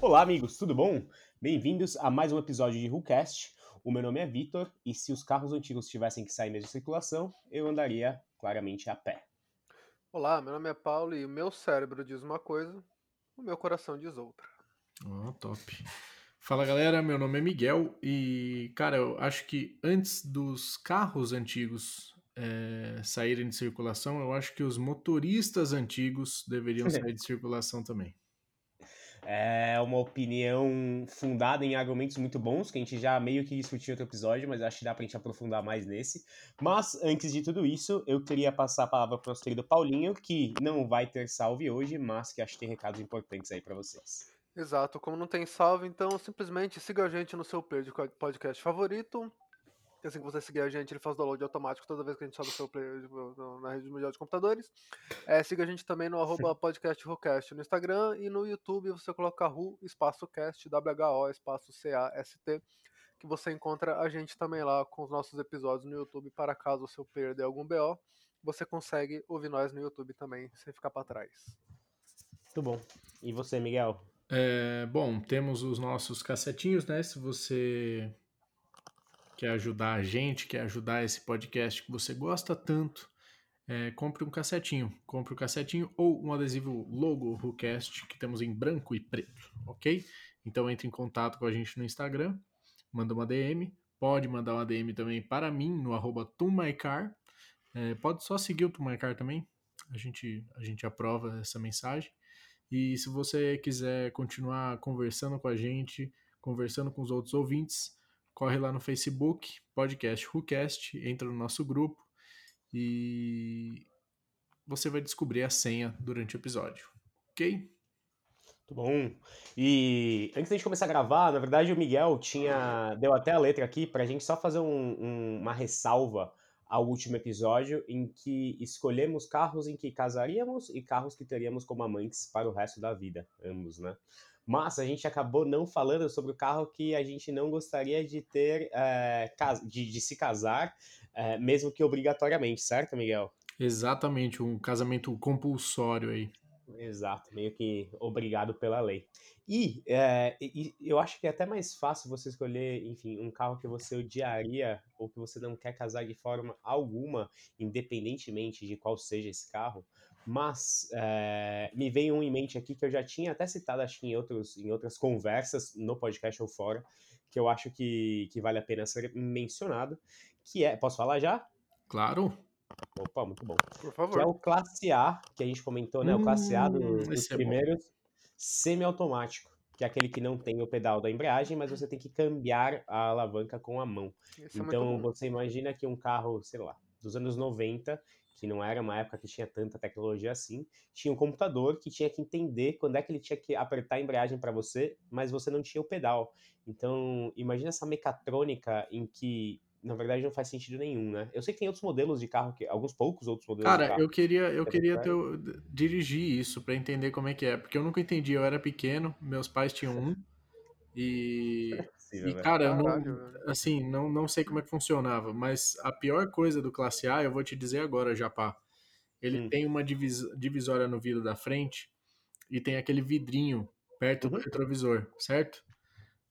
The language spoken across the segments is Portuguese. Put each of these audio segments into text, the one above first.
Olá, amigos, tudo bom? Bem-vindos a mais um episódio de WhoCast. O meu nome é Vitor e se os carros antigos tivessem que sair mesmo de circulação, eu andaria claramente a pé. Olá, meu nome é Paulo e o meu cérebro diz uma coisa, o meu coração diz outra. Ó, top. Fala galera, meu nome é Miguel e, cara, eu acho que antes dos carros antigos é, saírem de circulação, eu acho que os motoristas antigos deveriam sair de circulação também. É uma opinião fundada em argumentos muito bons, que a gente já meio que discutiu em outro episódio, mas acho que dá pra gente aprofundar mais nesse. Mas, antes de tudo isso, eu queria passar a palavra pro nosso querido Paulinho, que não vai ter salve hoje, mas que acho que tem recados importantes aí para vocês. Exato, como não tem salve, então simplesmente siga a gente no seu player de podcast favorito. Assim que você seguir a gente, ele faz download automático toda vez que a gente sobe o seu player na rede mundial de computadores. É, siga a gente também no arroba no Instagram e no YouTube você coloca Ru, espaço cast, W-H-O, espaço C-A-S-T, que você encontra a gente também lá com os nossos episódios no YouTube, para caso o seu player dê algum BO, você consegue ouvir nós no YouTube também, sem ficar para trás. Muito bom. E você, Miguel? É, bom, temos os nossos cassetinhos, né? Se você quer ajudar a gente, quer ajudar esse podcast que você gosta tanto, é, compre um cassetinho. Compre um cassetinho ou um adesivo logo WhoCast que temos em branco e preto, ok? Então entre em contato com a gente no Instagram, manda uma DM, pode mandar uma DM também para mim no arroba. É, pode só seguir o Tumaicar também, a gente, a gente aprova essa mensagem. E se você quiser continuar conversando com a gente, conversando com os outros ouvintes, corre lá no Facebook, podcast WhoCast, entra no nosso grupo e você vai descobrir a senha durante o episódio, ok? Muito bom. E antes da gente começar a gravar, na verdade o Miguel tinha deu até a letra aqui para a gente só fazer um, um, uma ressalva ao último episódio em que escolhemos carros em que casaríamos e carros que teríamos como amantes para o resto da vida, ambos, né? Mas a gente acabou não falando sobre o carro que a gente não gostaria de ter, é, de, de, se casar, é, mesmo que obrigatoriamente, certo, Miguel? Exatamente, um casamento compulsório aí. Exato, meio que obrigado pela lei. E, é, e, eu acho que é até mais fácil você escolher, enfim, um carro que você odiaria ou que você não quer casar de forma alguma, independentemente de qual seja esse carro. Mas é, me veio um em mente aqui que eu já tinha até citado, acho que em, outros, em outras conversas no podcast ou fora, que eu acho que, que vale a pena ser mencionado, que é, posso falar já? Claro. Opa, muito bom. Por favor. Que é o Classe A, que a gente comentou, né? o Classe A dos, dos é primeiros, semi-automático, que é aquele que não tem o pedal da embreagem, mas você tem que cambiar a alavanca com a mão. Esse é então, é você imagina que um carro, sei lá, dos anos 90, que não era uma época que tinha tanta tecnologia assim, tinha um computador que tinha que entender quando é que ele tinha que apertar a embreagem para você, mas você não tinha o pedal. Então, imagina essa mecatrônica em que na verdade não faz sentido nenhum, né? Eu sei que tem outros modelos de carro, que, alguns poucos outros modelos Cara, de carro. eu queria, eu queria ter, dirigir isso para entender como é que é, porque eu nunca entendi, eu era pequeno, meus pais tinham um, e, é e cara, eu não, assim, não, não sei como é que funcionava, mas a pior coisa do Classe A, eu vou te dizer agora, Japá, ele hum. tem uma divis, divisória no vidro da frente e tem aquele vidrinho perto uhum. do retrovisor, certo?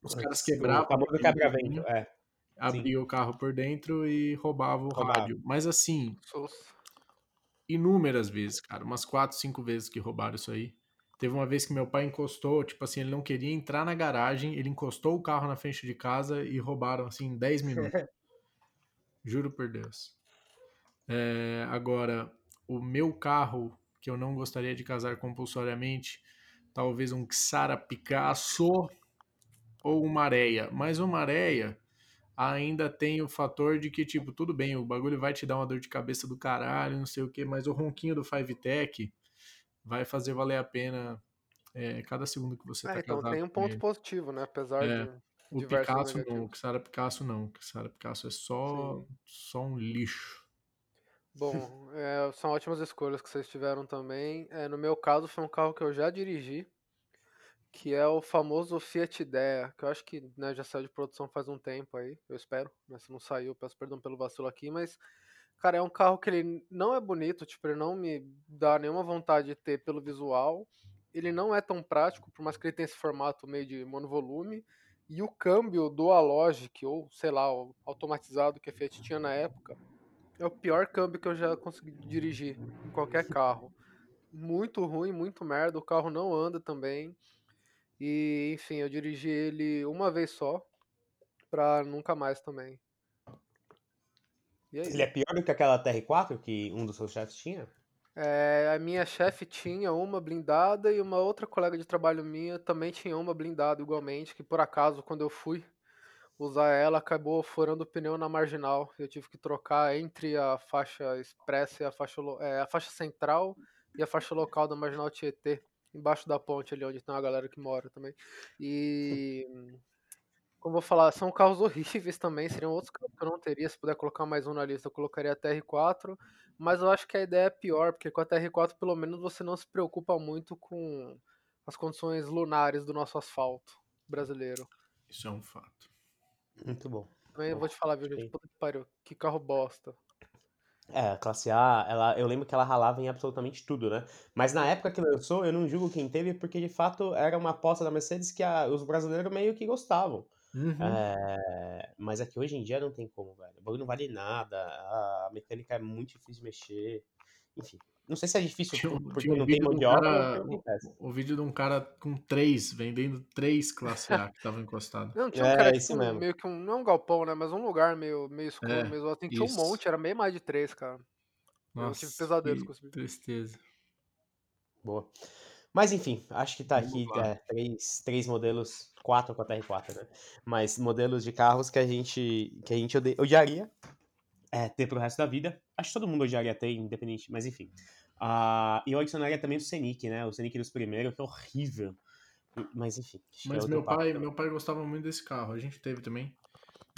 Os caras quebravam. O famoso quebra-vento, é abria o carro por dentro e roubava o roubava. rádio. Mas assim, inúmeras vezes, cara, umas quatro, cinco vezes que roubaram isso aí. Teve uma vez que meu pai encostou, tipo assim, ele não queria entrar na garagem, ele encostou o carro na frente de casa e roubaram, assim, em 10 minutos. Juro por Deus. É, agora, o meu carro, que eu não gostaria de casar compulsoriamente, talvez um Xara Picasso ou uma areia. Mas uma areia, ainda tem o fator de que, tipo, tudo bem, o bagulho vai te dar uma dor de cabeça do caralho, não sei o que, mas o ronquinho do Five Tech vai fazer valer a pena é, cada segundo que você é, tá então tem um ponto positivo, né? Apesar é, de. O Picasso não, o Xara Picasso não. O Xara Picasso é só, só um lixo. Bom, é, são ótimas escolhas que vocês tiveram também. É, no meu caso, foi um carro que eu já dirigi, que é o famoso Fiat Idea, que eu acho que né, já saiu de produção faz um tempo aí, eu espero, mas se não saiu, peço perdão pelo vacilo aqui, mas, cara, é um carro que ele não é bonito, tipo, ele não me dá nenhuma vontade de ter pelo visual, ele não é tão prático, por mais que ele tenha esse formato meio de monovolume, e o câmbio dual logic, ou sei lá, automatizado que a Fiat tinha na época, é o pior câmbio que eu já consegui dirigir em qualquer carro. Muito ruim, muito merda, o carro não anda também. E, enfim, eu dirigi ele uma vez só, pra nunca mais também. Aí? Ele é pior do que aquela TR4 que um dos seus chefes tinha? É, a minha chefe tinha uma blindada e uma outra colega de trabalho minha também tinha uma blindada igualmente, que por acaso, quando eu fui usar ela, acabou furando o pneu na marginal. Eu tive que trocar entre a faixa express e a faixa, é, a faixa central e a faixa local da marginal Tietê embaixo da ponte ali onde tem uma galera que mora também. E como vou falar, são carros horríveis também, seriam outros carros que eu não teria, se puder colocar mais um na lista, eu colocaria a TR4, mas eu acho que a ideia é pior, porque com a TR4 pelo menos você não se preocupa muito com as condições lunares do nosso asfalto brasileiro. Isso é um fato. Muito bom. Também eu vou te falar, viu, gente, puta que pariu, que carro bosta. É, a classe A, ela, eu lembro que ela ralava em absolutamente tudo, né? Mas na época que lançou, eu não julgo quem teve, porque de fato era uma aposta da Mercedes que a, os brasileiros meio que gostavam. Uhum. É, mas é que hoje em dia não tem como, velho. O bagulho não vale nada, a mecânica é muito difícil de mexer. Enfim, não sei se é difícil tinha, porque tinha um não tem mão de obra. O, vídeo de um cara com três, vendendo três classe A que estavam encostados. Não, tinha um é, cara tipo, meio que um, não um galpão, né? Mas um lugar meio, meio escuro é, mesmo. Assim, tinha um monte, era meio mais de três, cara. Nossa, eu tive pesadelos com isso. Tristeza. Boa. Mas enfim, acho que tá aqui é, três, três modelos, quatro com a TR4, né? Mas modelos de carros que a gente, que a gente odiaria é, ter pro resto da vida. Acho que todo mundo odiaria ter, independente, mas enfim. Uh, e eu adicionaria também o Scenic, né? O Scenic dos primeiros, que é horrível. Mas enfim. Mas é meu pai, meu pai gostava muito desse carro. A gente teve também.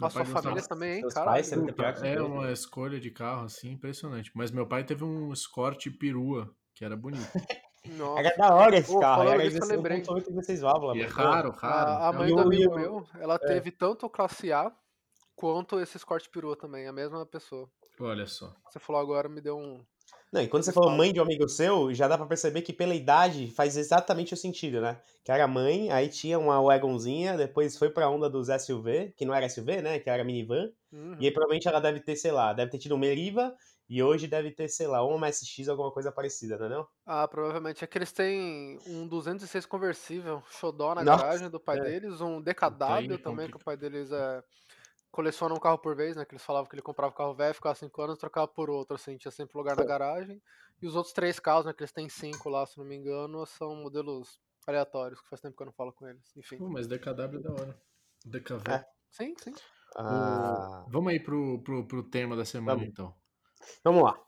a sua família também, hein, cara? É uma escolha de carro, assim, impressionante. Mas meu pai teve um Escort perua, que era bonito. Nossa. Era da hora esse Pô, carro. Era isso, eu lembrei. 1.8 válvulas. E é raro, raro. A, a mãe do amigo meu, ela é. teve tanto classe A quanto esse Escort perua também, a mesma pessoa. Olha só. Você falou agora, me deu um, não, e quando você falou mãe de um amigo seu, já dá pra perceber que pela idade faz exatamente o sentido, né? Que era mãe, aí tinha uma wagonzinha, depois foi pra onda dos SUV, que não era SUV, né? Que era minivan. Uhum. E aí provavelmente ela deve ter, sei lá, deve ter tido um Meriva e hoje deve ter, sei lá, uma MSX, alguma coisa parecida, não é não? Ah, provavelmente. É que eles têm um 206 conversível, xodó na Nossa, garagem do pai é. deles, um DKW também, que o pai deles é coleciona um carro por vez, né? Que eles falavam que ele comprava um carro velho, ficava cinco anos, trocava por outro, assim, tinha sempre lugar na garagem. E os outros três carros, né? Que eles têm cinco lá, se não me engano, são modelos aleatórios, que faz tempo que eu não falo com eles. Enfim. Pô, mas DKW é da hora. DKV. É. Sim, sim. Ah... O... Vamos aí pro, pro, pro tema da semana, Vamos. então. Vamos lá.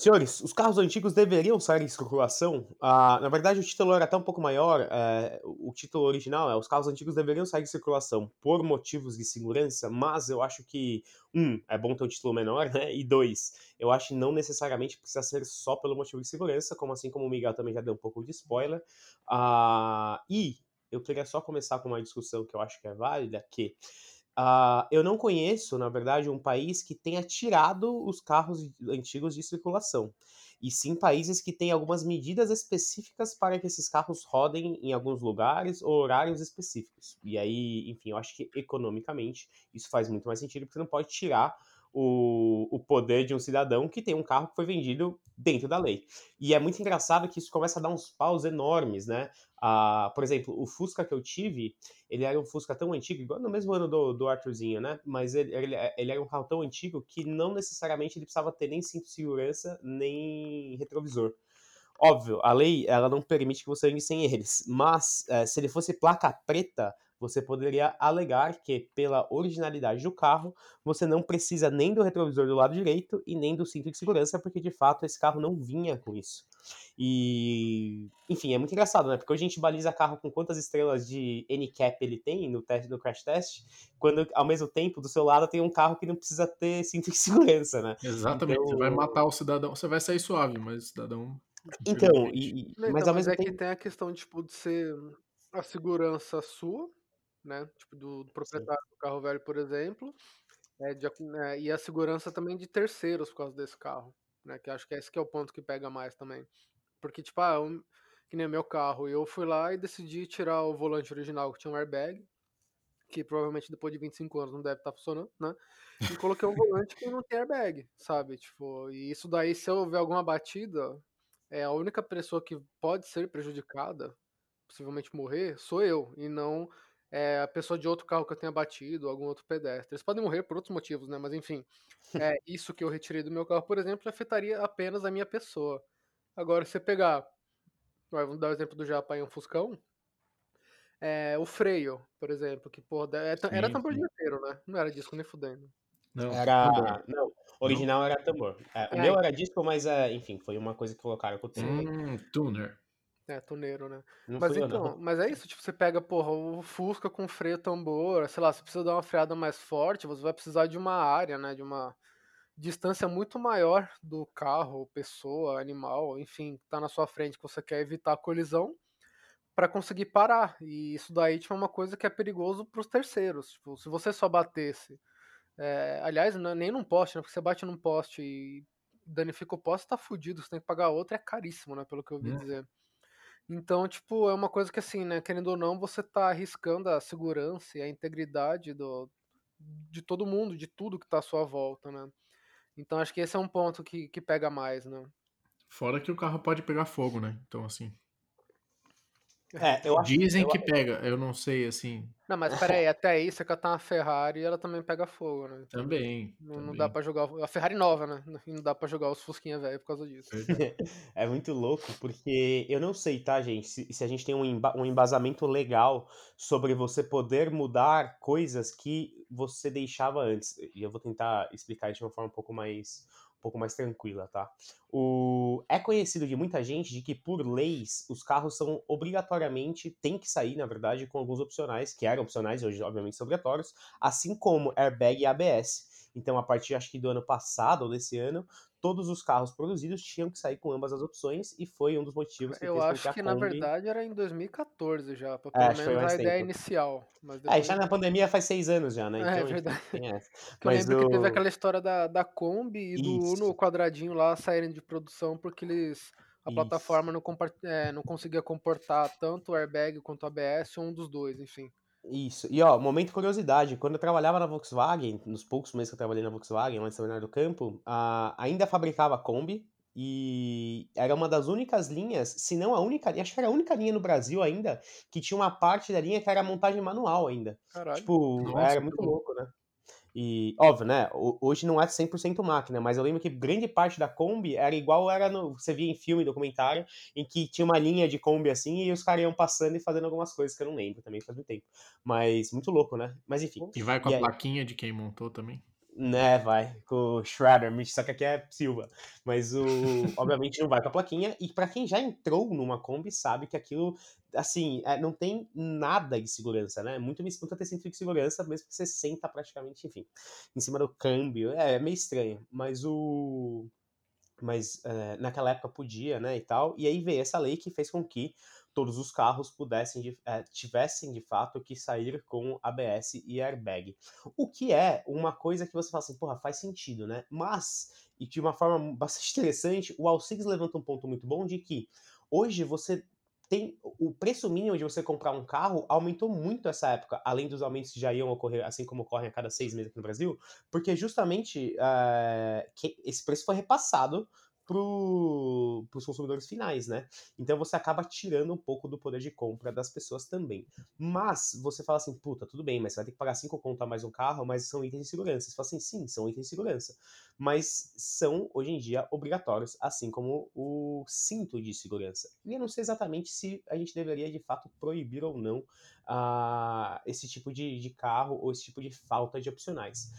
Senhores, os carros antigos deveriam sair em circulação? Ah, na verdade, o título era até um pouco maior. É, o título original é: Os carros antigos deveriam sair em circulação por motivos de segurança, mas eu acho que, um, é bom ter um título menor, né? E dois, eu acho que não necessariamente precisa ser só pelo motivo de segurança, como assim como o Miguel também já deu um pouco de spoiler. Ah, e eu queria só começar com uma discussão que eu acho que é válida, que Uh, eu não conheço, na verdade, um país que tenha tirado os carros antigos de circulação. E sim países que têm algumas medidas específicas para que esses carros rodem em alguns lugares ou horários específicos. E aí, enfim, eu acho que economicamente isso faz muito mais sentido, porque você não pode tirar o, o poder de um cidadão que tem um carro que foi vendido dentro da lei. E é muito engraçado que isso começa a dar uns paus enormes, né? Ah, por exemplo, o Fusca que eu tive, ele era um Fusca tão antigo, igual no mesmo ano do, do Arthurzinho, né? Mas ele, ele, ele era um carro tão antigo que não necessariamente ele precisava ter nem cinto de segurança, nem retrovisor. Óbvio, a lei ela não permite que você ande sem eles, mas é, se ele fosse placa preta, você poderia alegar que, pela originalidade do carro, você não precisa nem do retrovisor do lado direito e nem do cinto de segurança, porque de fato esse carro não vinha com isso. E, enfim, é muito engraçado, né? Porque hoje a gente baliza carro com quantas estrelas de NCAP ele tem no teste do crash test, quando ao mesmo tempo do seu lado tem um carro que não precisa ter cinto de segurança, né? Exatamente, então... você vai matar o cidadão, você vai sair suave, mas o cidadão então, e, mas, mas ao mesmo é tempo... que tem a questão tipo, de ser a segurança sua, né? Tipo, do, do proprietário Sim. do carro velho, por exemplo, é, de, né, e a segurança também de terceiros por causa desse carro, né? Que acho que esse que é o ponto que pega mais também. Porque, tipo, ah, um, que nem meu carro, eu fui lá e decidi tirar o volante original que tinha um airbag, que provavelmente depois de 25 anos não deve estar tá funcionando, né? E coloquei um volante que não tem airbag, sabe? Tipo, e isso daí, se houver alguma batida, é a única pessoa que pode ser prejudicada, possivelmente morrer, sou eu, e não é, a pessoa de outro carro que eu tenha batido, algum outro pedestre. Eles podem morrer por outros motivos, né? Mas enfim, é, isso que eu retirei do meu carro, por exemplo, afetaria apenas a minha pessoa. Agora, se você pegar, vamos dar o exemplo do Japa em um Fuscão, é, o freio, por exemplo, que porra, é, era sim, tambor inteiro, né? Não era disco nem fudendo. Não, era. Não, original não. era tambor. É, o é, meu era disco, mas é, enfim, foi uma coisa que colocaram com o tempo. Hum, tuner. É, tuneiro, né? Não mas então, eu, mas é isso, tipo, você pega, porra, o Fusca com freio tambor, sei lá, você precisa dar uma freada mais forte, você vai precisar de uma área, né? De uma distância muito maior do carro, pessoa, animal, enfim, que tá na sua frente que você quer evitar a colisão para conseguir parar. E isso daí tipo, é uma coisa que é perigoso para os terceiros. Tipo, se você só batesse, é, aliás, não, é nem num poste, né? Porque você bate num poste e danifica o poste, tá fudido, você tem que pagar outro, é caríssimo, né? Pelo que eu ouvi é. dizer. Então, tipo, é uma coisa que assim, né, querendo ou não, você tá arriscando a segurança e a integridade do, de todo mundo, de tudo que tá à sua volta, né? Então acho que esse é um ponto que, que pega mais, né? Fora que o carro pode pegar fogo, né? Então, assim. É, eu acho, Dizem eu, que pega, eu não sei, assim. Não, mas peraí, até aí você catar uma Ferrari ela também pega fogo, né? Então, também. Não, também. não dá pra jogar. A Ferrari nova, né? Não dá pra jogar os Fusquinha velho por causa disso. é muito louco, porque eu não sei, tá, gente, se, se a gente tem um, emba um embasamento legal sobre você poder mudar coisas que você deixava antes. E eu vou tentar explicar de uma forma um pouco mais um pouco mais tranquila, tá? O... É conhecido de muita gente de que, por leis, os carros são obrigatoriamente, tem que sair, na verdade, com alguns opcionais, que eram opcionais, hoje obviamente são obrigatórios, assim como airbag e ABS. Então, a partir, acho que do ano passado ou desse ano, todos os carros produzidos tinham que sair com ambas as opções e foi um dos motivos que Eu fez acho que, na verdade, era em 2014 já, pelo é, menos a ideia tempo. inicial. Mas depois... É, já na pandemia faz seis anos já, né? Então, é, é verdade. Mas eu lembro que teve aquela história da, da Kombi e do Isso. Uno quadradinho lá saírem de produção porque eles... A plataforma não, é, não conseguia comportar tanto o airbag quanto o ABS, ou um dos dois, enfim. Isso. E ó, momento curiosidade, quando eu trabalhava na Volkswagen, nos poucos meses que eu trabalhei na Volkswagen, lá em São Bernardo do Campo, a, ainda fabricava Kombi e era uma das únicas linhas, se não a única linha, acho que era a única linha no Brasil ainda, que tinha uma parte da linha que era montagem manual ainda. Caralho. Tipo, Nossa, era muito louco, né? E, óbvio, né? Hoje não é 100% máquina, mas eu lembro que grande parte da Kombi era igual era no. Você via em filme, documentário, em que tinha uma linha de Kombi assim e os caras iam passando e fazendo algumas coisas que eu não lembro também faz muito tempo. Mas muito louco, né? Mas enfim. E vai com e a aí... plaquinha de quem montou também? Né, vai, com o Shredder, só que aqui é Silva. Mas o. obviamente não vai com a plaquinha. E para quem já entrou numa Kombi, sabe que aquilo, assim, é, não tem nada de segurança, né? Muito me escuta ter cinto de segurança, mesmo que você senta praticamente, enfim, em cima do câmbio. É, é meio estranho. Mas o. Mas é, naquela época podia, né, e tal. E aí veio essa lei que fez com que todos os carros pudessem de, é, tivessem de fato que sair com ABS e airbag. O que é uma coisa que você fala assim, porra, faz sentido, né? Mas, e de uma forma bastante interessante, o Alcigs levanta um ponto muito bom de que hoje você tem o preço mínimo de você comprar um carro aumentou muito essa época, além dos aumentos que já iam ocorrer, assim como ocorrem a cada seis meses aqui no Brasil, porque justamente uh, esse preço foi repassado para os consumidores finais, né? Então você acaba tirando um pouco do poder de compra das pessoas também. Mas você fala assim, puta, tudo bem, mas você vai ter que pagar 5 conto a mais um carro, mas são itens de segurança. Você fala assim, sim, são itens de segurança. Mas são, hoje em dia, obrigatórios, assim como o cinto de segurança. E eu não sei exatamente se a gente deveria, de fato, proibir ou não uh, esse tipo de, de carro ou esse tipo de falta de opcionais.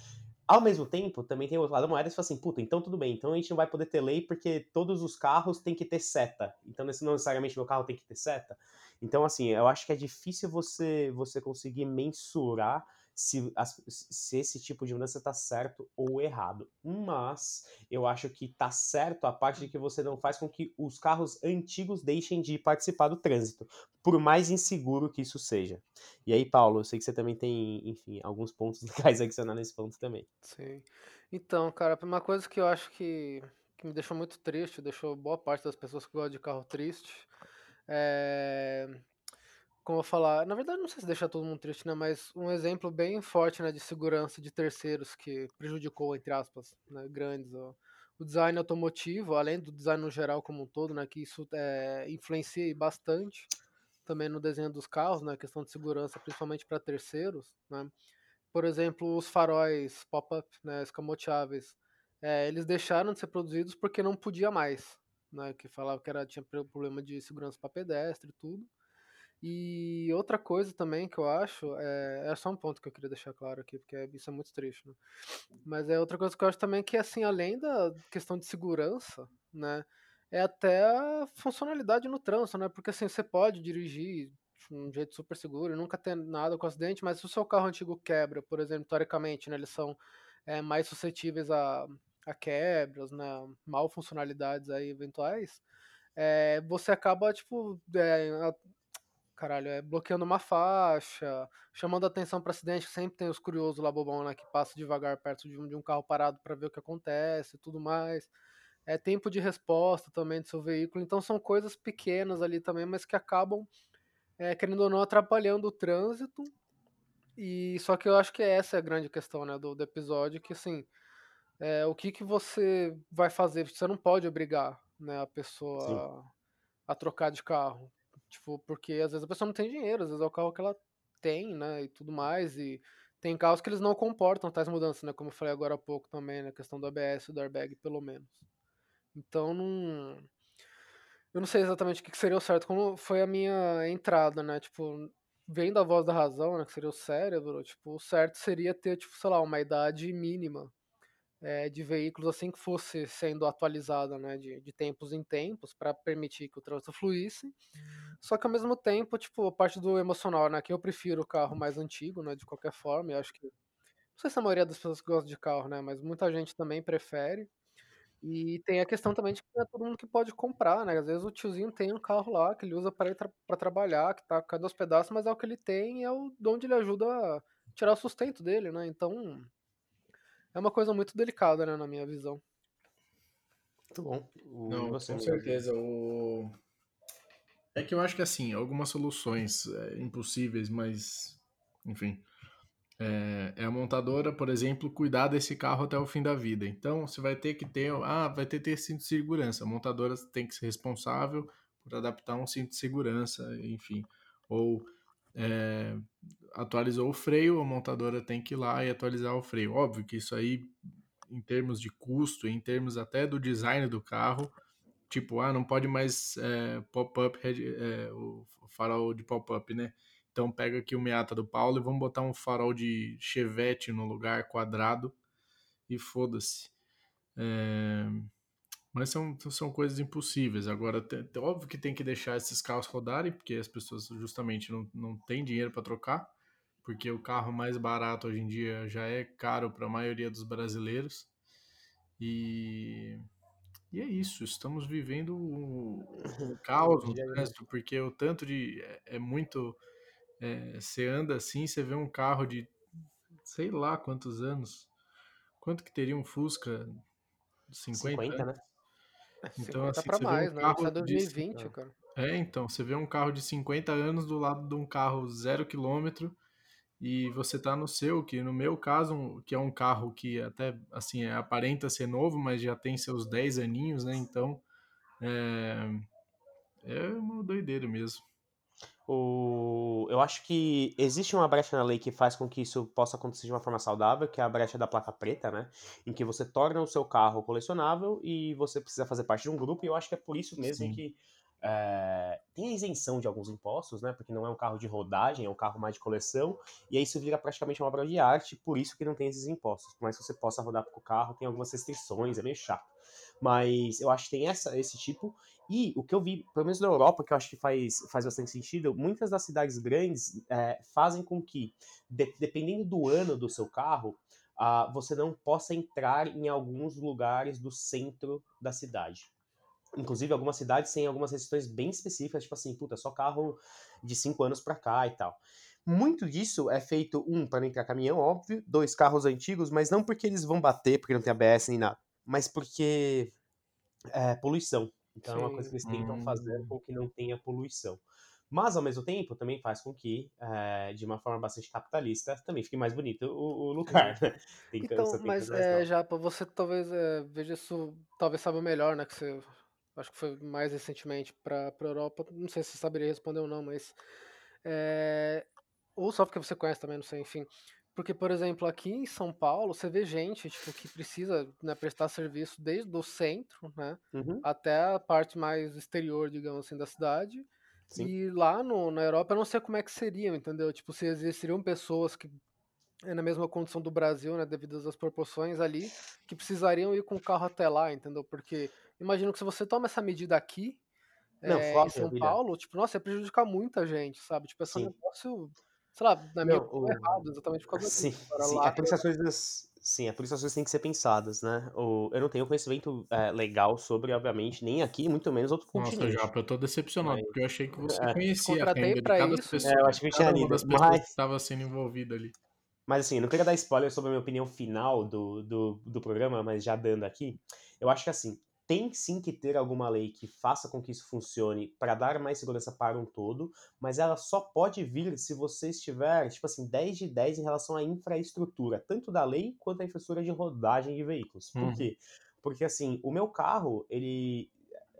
Ao mesmo tempo, também tem o outro lado da moeda e fala assim, puta, então tudo bem, então a gente não vai poder ter lei porque todos os carros têm que ter seta. Então não necessariamente meu carro tem que ter seta. Então, assim, eu acho que é difícil você, você conseguir mensurar se, se esse tipo de mudança está certo ou errado. Mas eu acho que está certo a parte de que você não faz com que os carros antigos deixem de participar do trânsito, por mais inseguro que isso seja. E aí, Paulo, eu sei que você também tem, enfim, alguns pontos legais a adicionar nesse ponto também. Sim. Então, cara, uma coisa que eu acho que, que me deixou muito triste, deixou boa parte das pessoas que gostam de carro triste, é como eu falar, na verdade não sei se deixa todo mundo triste, né, mas um exemplo bem forte, né, de segurança de terceiros que prejudicou, entre aspas, né, grandes, ó, o design automotivo, além do design no geral como um todo, né, que isso é, influencia bastante também no desenho dos carros, né, questão de segurança, principalmente para terceiros, né. Por exemplo, os faróis pop-up, né, escamoteáveis, é, eles deixaram de ser produzidos porque não podia mais, né, que falava que era, tinha problema de segurança para pedestre e tudo. E outra coisa também que eu acho, é, é só um ponto que eu queria deixar claro aqui, porque é, isso é muito triste, né? Mas é outra coisa que eu acho também que, assim, além da questão de segurança, né? É até a funcionalidade no trânsito, né? Porque assim, você pode dirigir de um jeito super seguro nunca ter nada com acidente, mas se o seu carro antigo quebra, por exemplo, teoricamente, né? Eles são é, mais suscetíveis a, a quebras, né? Mal funcionalidades aí eventuais. É, você acaba, tipo, é, caralho, é bloqueando uma faixa, chamando atenção para acidente, sempre tem os curiosos lá bobão, né, que passa devagar perto de um, de um carro parado para ver o que acontece e tudo mais. É tempo de resposta também do seu veículo, então são coisas pequenas ali também, mas que acabam, é, querendo ou não, atrapalhando o trânsito. E só que eu acho que essa é a grande questão, né, do, do episódio, que assim, é, o que que você vai fazer? Você não pode obrigar, né, a pessoa Sim. a trocar de carro Tipo, porque às vezes a pessoa não tem dinheiro, às vezes é o carro que ela tem, né, e tudo mais, e tem carros que eles não comportam tais mudanças, né, como eu falei agora há pouco também, na né, questão do ABS do airbag, pelo menos. Então, não... Eu não sei exatamente o que seria o certo, como foi a minha entrada, né, tipo, vendo a voz da razão, né, que seria o cérebro, tipo, o certo seria ter, tipo, sei lá, uma idade mínima é, de veículos assim que fosse sendo atualizada, né, de, de tempos em tempos, para permitir que o trânsito fluísse, só que ao mesmo tempo, tipo, a parte do emocional, né? Que eu prefiro o carro mais antigo, né? De qualquer forma. Eu acho que. Não sei se a maioria das pessoas gostam de carro, né? Mas muita gente também prefere. E tem a questão também de que não é todo mundo que pode comprar, né? Às vezes o tiozinho tem um carro lá que ele usa para ir tra pra trabalhar, que tá cada os pedaços, mas é o que ele tem e é o de onde ele ajuda a tirar o sustento dele, né? Então. É uma coisa muito delicada, né? Na minha visão. Muito bom. O... Não, com certeza. O... É que eu acho que assim, algumas soluções é, impossíveis, mas enfim. É, é, a montadora, por exemplo, cuidar desse carro até o fim da vida. Então, você vai ter que ter, ah, vai ter que ter cinto de segurança. A montadora tem que ser responsável por adaptar um cinto de segurança, enfim. Ou é, atualizou o freio, a montadora tem que ir lá e atualizar o freio. Óbvio que isso aí, em termos de custo, em termos até do design do carro, tipo, ah, não pode mais é, pop-up, é, o farol de pop-up, né? Então pega aqui o Miata do Paulo e vamos botar um farol de Chevette no lugar quadrado e foda-se. É... Mas são, são coisas impossíveis. Agora, óbvio que tem que deixar esses carros rodarem, porque as pessoas justamente não, não têm dinheiro para trocar, porque o carro mais barato hoje em dia já é caro para a maioria dos brasileiros. E e é isso, estamos vivendo um caos no trânsito, porque o tanto de. É, é muito. É, você anda assim, você vê um carro de sei lá quantos anos. Quanto que teria um Fusca? 50, 50 né? Então, 50 assim, pra mais, um né? Carro 2020, de... cara. É, então, você vê um carro de 50 anos do lado de um carro zero quilômetro e você tá no seu, que no meu caso, que é um carro que até, assim, é, aparenta ser novo, mas já tem seus 10 aninhos, né? Então, é, é uma doideira mesmo. O... Eu acho que existe uma brecha na lei que faz com que isso possa acontecer de uma forma saudável, que é a brecha da placa preta, né? Em que você torna o seu carro colecionável e você precisa fazer parte de um grupo, e eu acho que é por isso mesmo Sim. que é, tem a isenção de alguns impostos, né? Porque não é um carro de rodagem, é um carro mais de coleção, e aí isso vira praticamente uma obra de arte, por isso que não tem esses impostos. Por mais que você possa rodar com o carro, tem algumas restrições, é meio chato. Mas eu acho que tem essa, esse tipo. E o que eu vi, pelo menos na Europa, que eu acho que faz, faz bastante sentido, muitas das cidades grandes é, fazem com que, de, dependendo do ano do seu carro, uh, você não possa entrar em alguns lugares do centro da cidade. Inclusive, algumas cidades têm algumas restrições bem específicas, tipo assim, puta, só carro de 5 anos para cá e tal. Muito disso é feito, um, para não entrar caminhão, óbvio, dois, carros antigos, mas não porque eles vão bater, porque não tem ABS nem nada, mas porque é poluição. Então Sim. é uma coisa que eles tentam hum. fazer com que não tenha poluição. Mas, ao mesmo tempo, também faz com que, é, de uma forma bastante capitalista, também fique mais bonito o, o lugar, né? então, mas, é, já para você talvez é, veja isso, talvez saiba melhor, né? Que você, acho que foi mais recentemente para a Europa, não sei se você saberia responder ou não, mas... É, ou só porque você conhece também, não sei, enfim. Porque, por exemplo, aqui em São Paulo, você vê gente tipo, que precisa né, prestar serviço desde o centro né, uhum. até a parte mais exterior, digamos assim, da cidade. Sim. E lá no, na Europa eu não sei como é que seriam, entendeu? Tipo, se existiriam pessoas que é na mesma condição do Brasil, né, devido às proporções ali, que precisariam ir com o carro até lá, entendeu? Porque imagino que se você toma essa medida aqui, não, é, em São Paulo, tipo, nossa, ia prejudicar muita gente, sabe? Tipo, é um negócio, sei lá, na minha opinião, o... errado, exatamente por causa sim, disso. Sim, lá, é por isso as coisas Sim, é por isso as coisas têm que ser pensadas, né? O, eu não tenho conhecimento é, legal sobre, obviamente, nem aqui, muito menos outro Nossa, continente. Nossa, Japa, eu tô decepcionado, mas... porque eu achei que você é. conhecia a renda de cada isso. pessoa. É, eu acho que das pessoas mas... que estava sendo envolvida ali. Mas assim, não queria dar spoiler sobre a minha opinião final do, do, do programa, mas já dando aqui, eu acho que assim, tem sim que ter alguma lei que faça com que isso funcione para dar mais segurança para um todo, mas ela só pode vir se você estiver, tipo assim, 10 de 10 em relação à infraestrutura, tanto da lei quanto à infraestrutura de rodagem de veículos. Por uhum. quê? Porque assim, o meu carro, ele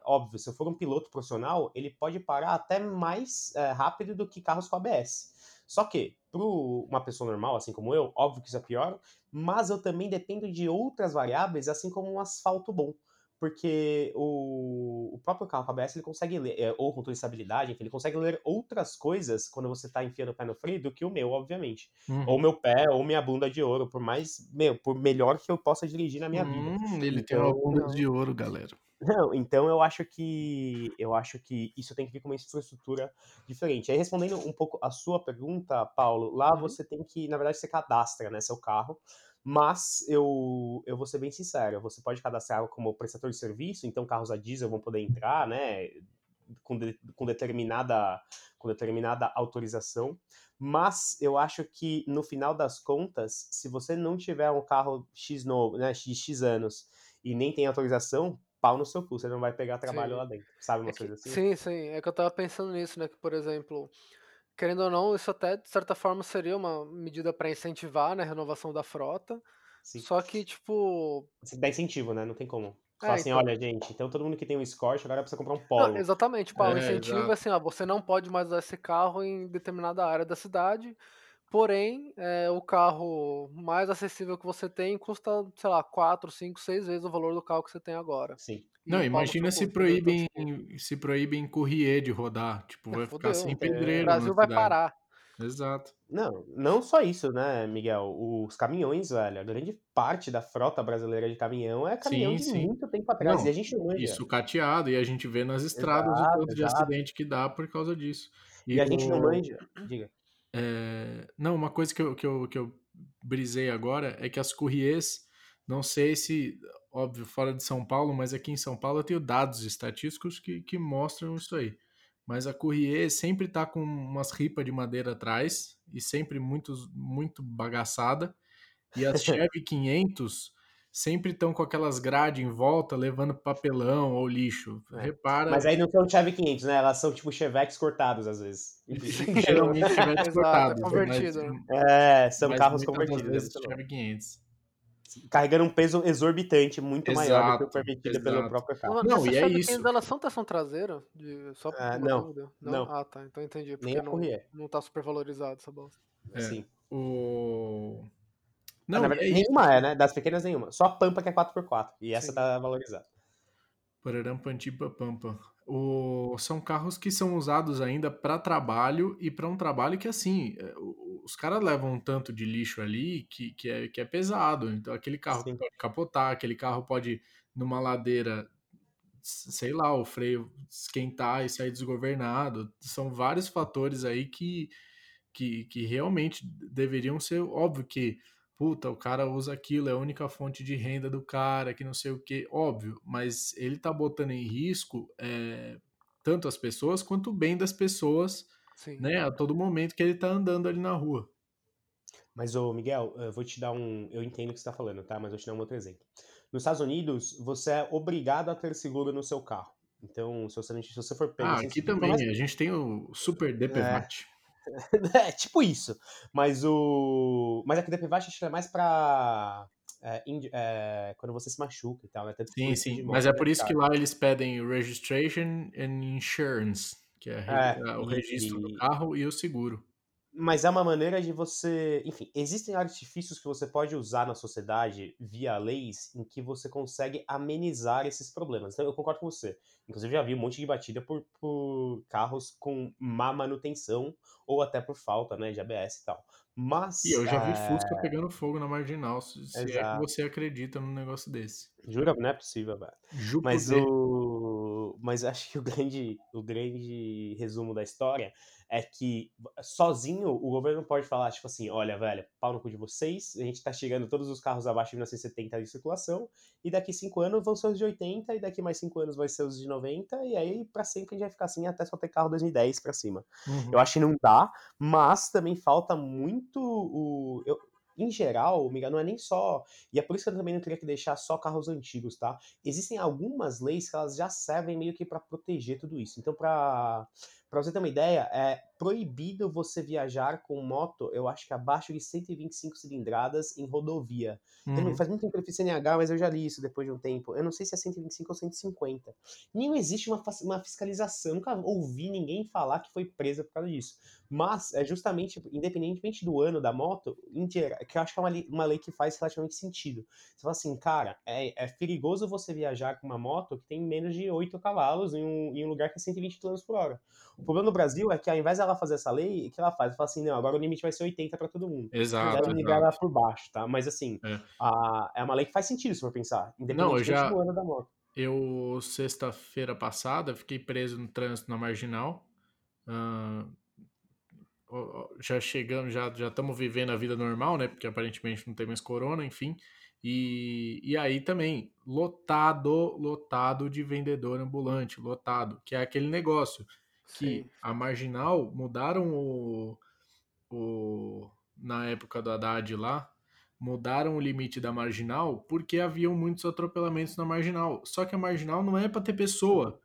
óbvio, se eu for um piloto profissional, ele pode parar até mais é, rápido do que carros com ABS. Só que, para uma pessoa normal, assim como eu, óbvio que isso é pior, mas eu também dependo de outras variáveis, assim como um asfalto bom porque o, o próprio carro com ABS ele consegue ler, é, ou controle de estabilidade, enfim, ele consegue ler outras coisas quando você está enfiando o pé no freio do que o meu, obviamente. Uhum. Ou meu pé, ou minha bunda de ouro, por mais, meu, por melhor que eu possa dirigir na minha hum, vida. Ele então, tem uma bunda de ouro, galera. Não, então eu acho que eu acho que isso tem que vir com uma infraestrutura diferente. Aí respondendo um pouco a sua pergunta, Paulo, lá uhum. você tem que, na verdade, você cadastra, né, seu carro. Mas eu, eu vou ser bem sincero, você pode cadastrar como prestador de serviço, então carros a diesel vão poder entrar, né, com, de, com, determinada, com determinada autorização. Mas eu acho que no final das contas, se você não tiver um carro X novo, né, X, X anos e nem tem autorização, pau no seu cu, você não vai pegar trabalho sim. lá dentro, sabe uma é coisa assim? Sim, sim, é que eu tava pensando nisso, né, que por exemplo, Querendo ou não, isso até de certa forma seria uma medida para incentivar, né, a renovação da frota. Sim. Só que, tipo. Você dá incentivo, né? Não tem como. É, fala assim, então... olha, gente, então todo mundo que tem um Escort agora precisa comprar um Polo. Não, exatamente, Paulo. É, o incentivo exato. é assim, ó, você não pode mais usar esse carro em determinada área da cidade, porém, é, o carro mais acessível que você tem custa, sei lá, 4, 5, 6 vezes o valor do carro que você tem agora. Sim. Não, imagina se proíbem, se proíbem courrier de rodar. Tipo, vai ficar sem pedreiro. O Brasil vai parar. Exato. Não, não só isso, né, Miguel? Os caminhões, velho, a grande parte da frota brasileira de caminhão é caminhão sim, de sim. muito tempo atrás. Não, e a gente não Isso cateado, e a gente vê nas estradas exato, o tanto de acidente que dá por causa disso. E, e a o... gente não manja. Diga. É... Não, uma coisa que eu, que, eu, que eu brisei agora é que as courriers, não sei se óbvio, fora de São Paulo, mas aqui em São Paulo eu tenho dados estatísticos que, que mostram isso aí. Mas a Courrier sempre tá com umas ripas de madeira atrás e sempre muito, muito bagaçada. E as Chevy 500 sempre estão com aquelas grades em volta, levando papelão ou lixo. É. Repara. Mas aí não são Chevy 500, né? Elas são tipo Chevetes cortados às vezes. Geralmente Chevetes é cortados. Convertido. Mas, é, são carros convertidos. Vezes, Chevy 500 carregando um peso exorbitante, muito exato, maior do que o permitido exato. pelo próprio carro. Não, e é isso. Elas são tração traseira? De, só ah, não, não, não, Ah, tá. Então entendi. Porque Nem a não, não tá super valorizado essa bosta. É, Sim. O... Não, ah, verdade, é nenhuma é, né? Das pequenas, nenhuma. Só a Pampa que é 4x4. E essa Sim. tá valorizada. Pararam-pampa. O... São carros que são usados ainda para trabalho e para um trabalho que, assim, é, os caras levam um tanto de lixo ali que, que, é, que é pesado. Então, aquele carro Sim. pode capotar, aquele carro pode, numa ladeira, sei lá, o freio esquentar e sair desgovernado. São vários fatores aí que, que, que realmente deveriam ser. Óbvio que puta, o cara usa aquilo, é a única fonte de renda do cara, que não sei o que, óbvio, mas ele tá botando em risco é, tanto as pessoas quanto o bem das pessoas, Sim. né, a todo momento que ele tá andando ali na rua. Mas, ô Miguel, eu vou te dar um. Eu entendo o que você tá falando, tá? Mas eu vou te dar um outro exemplo. Nos Estados Unidos, você é obrigado a ter seguro no seu carro. Então, se você, se você for pego. Ah, aqui também, a gente tem o Super DPVAT. É. é tipo isso. Mas o. Mas a DPVAT acho que é mais pra. É, é, quando você se machuca e tal, né? Tanto sim, sim. Mas é por isso que lá eles pedem registration and insurance, que é, é o registro e... do carro e o seguro. Mas é uma maneira de você. Enfim, existem artifícios que você pode usar na sociedade via leis em que você consegue amenizar esses problemas. Então, eu concordo com você. Inclusive, já vi um monte de batida por, por carros com má manutenção ou até por falta né, de ABS e tal. Mas. E eu já vi é... Fusca pegando fogo na marginal, se, se é que você acredita num negócio desse. Jura? Não é possível, velho. Mas o. Mas acho que o grande, o grande resumo da história é que sozinho o governo não pode falar, tipo assim, olha, velho, pau no cu de vocês, a gente tá chegando todos os carros abaixo de 1970 em circulação, e daqui cinco anos vão ser os de 80, e daqui mais cinco anos vai ser os de 90, e aí para sempre a gente vai ficar assim até só ter carro 2010 para cima. Uhum. Eu acho que não dá, mas também falta muito o. Eu, em geral, Miguel, não é nem só. E é por isso que eu também não queria que deixar só carros antigos, tá? Existem algumas leis que elas já servem meio que para proteger tudo isso. Então, para você ter uma ideia, é proibido você viajar com moto, eu acho que abaixo de 125 cilindradas em rodovia. Uhum. Faz muito tempo que eu fiz CNH, mas eu já li isso depois de um tempo. Eu não sei se é 125 ou 150. Nem existe uma, uma fiscalização. Nunca ouvi ninguém falar que foi presa por causa disso. Mas, é justamente, independentemente do ano da moto, que eu acho que é uma lei, uma lei que faz relativamente sentido. Você fala assim, cara, é, é perigoso você viajar com uma moto que tem menos de 8 cavalos em um, em um lugar que é 120 km por hora. O problema no Brasil é que ao invés dela fazer essa lei, o que ela faz? Ela fala assim, não, agora o limite vai ser 80 para todo mundo. Exato. Ela nivela por baixo, tá? Mas assim, é. A, é uma lei que faz sentido se for pensar, independentemente não, já... do ano da moto. Eu, sexta-feira passada, fiquei preso no trânsito na Marginal. Uh, já chegando, já já estamos vivendo a vida normal, né? Porque aparentemente não tem mais corona, enfim. E, e aí também, lotado, lotado de vendedor ambulante, lotado, que é aquele negócio que Sim. a Marginal mudaram o, o. Na época do Haddad lá, mudaram o limite da Marginal porque haviam muitos atropelamentos na Marginal. Só que a Marginal não é para ter pessoa.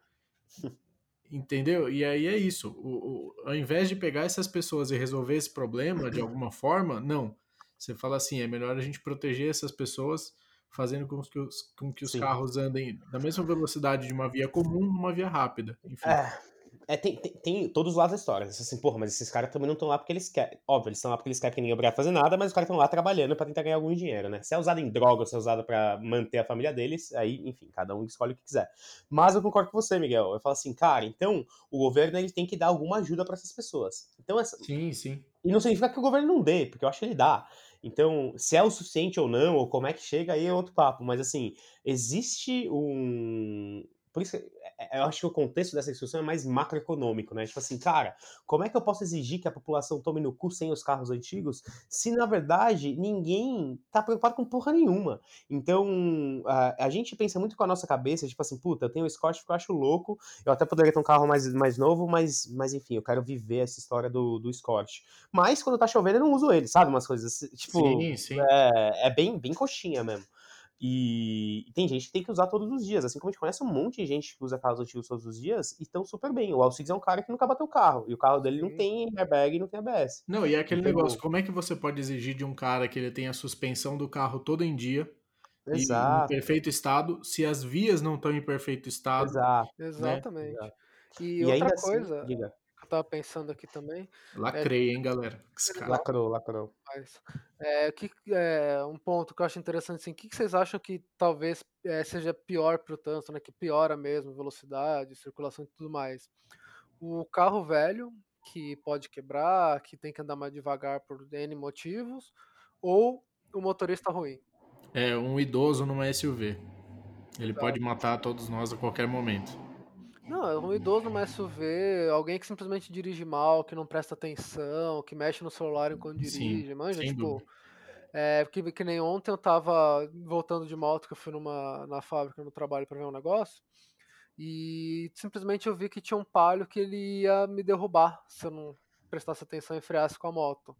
Entendeu? E aí é isso. O, o, ao invés de pegar essas pessoas e resolver esse problema de alguma forma, não. Você fala assim: é melhor a gente proteger essas pessoas fazendo com que os, com que os carros andem na mesma velocidade de uma via comum numa via rápida. Enfim. É, é, tem, tem, tem, todos os lados da história. Assim, porra, mas esses caras também não estão lá porque eles querem. Óbvio, eles estão lá porque eles querem que ninguém é obrigado a fazer nada, mas os caras estão lá trabalhando para tentar ganhar algum dinheiro, né? Se é usado em droga, se é usado para manter a família deles, aí, enfim, cada um escolhe o que quiser. Mas eu concordo com você, Miguel. Eu falo assim, cara, então o governo ele tem que dar alguma ajuda para essas pessoas. Então, essa... Sim, sim. E não significa que o governo não dê, porque eu acho que ele dá. Então, se é o suficiente ou não, ou como é que chega, aí é outro papo. Mas, assim, existe um, por isso, é, é, eu acho que o contexto dessa discussão é mais macroeconômico, né? Tipo assim, cara, como é que eu posso exigir que a população tome no cu sem os carros antigos, se na verdade ninguém tá preocupado com porra nenhuma? Então, a, a gente pensa muito com a nossa cabeça, tipo assim, puta, eu tenho o Scott que eu acho louco, eu até poderia ter um carro mais, mais novo, mas, mas enfim, eu quero viver essa história do, do Scott. Mas quando tá chovendo, eu não uso ele, sabe? Umas coisas, tipo, sim, sim. É, é bem, bem coxinha mesmo. E, tem gente que tem que usar todos os dias, assim como a gente conhece um monte de gente que usa carros antigos todos os dias e estão super bem. O Alcides é um cara que nunca bateu o carro, e o carro dele não tem airbag e não tem ABS. Não, e é aquele negócio, como é que você pode exigir de um cara que ele tenha a suspensão do carro todo em dia, Exato. em perfeito estado, se as vias não estão em perfeito estado? Exato. Né? Exatamente. Exato. E, e, outra coisa, assim, tava pensando aqui também. Lacrei, é, hein, galera? Lacrou, lacrou. Mas, é, que, é, um ponto que eu acho interessante, assim, o que, que vocês acham que talvez é, seja pior para o trânsito, né, que piora mesmo velocidade, circulação e tudo mais? O carro velho, que pode quebrar, que tem que andar mais devagar por N motivos, ou o motorista ruim? É, um idoso numa SUV. Ele Exato. pode matar todos nós a qualquer momento. Não, é um idoso numa SUV, alguém que simplesmente dirige mal, que não presta atenção, que mexe no celular enquanto dirige, Sim, manja, tipo. É, que, que nem ontem eu tava voltando de moto, que eu fui numa, na fábrica no trabalho para ver um negócio, e simplesmente eu vi que tinha um palio que ele ia me derrubar se eu não prestasse atenção e freasse com a moto.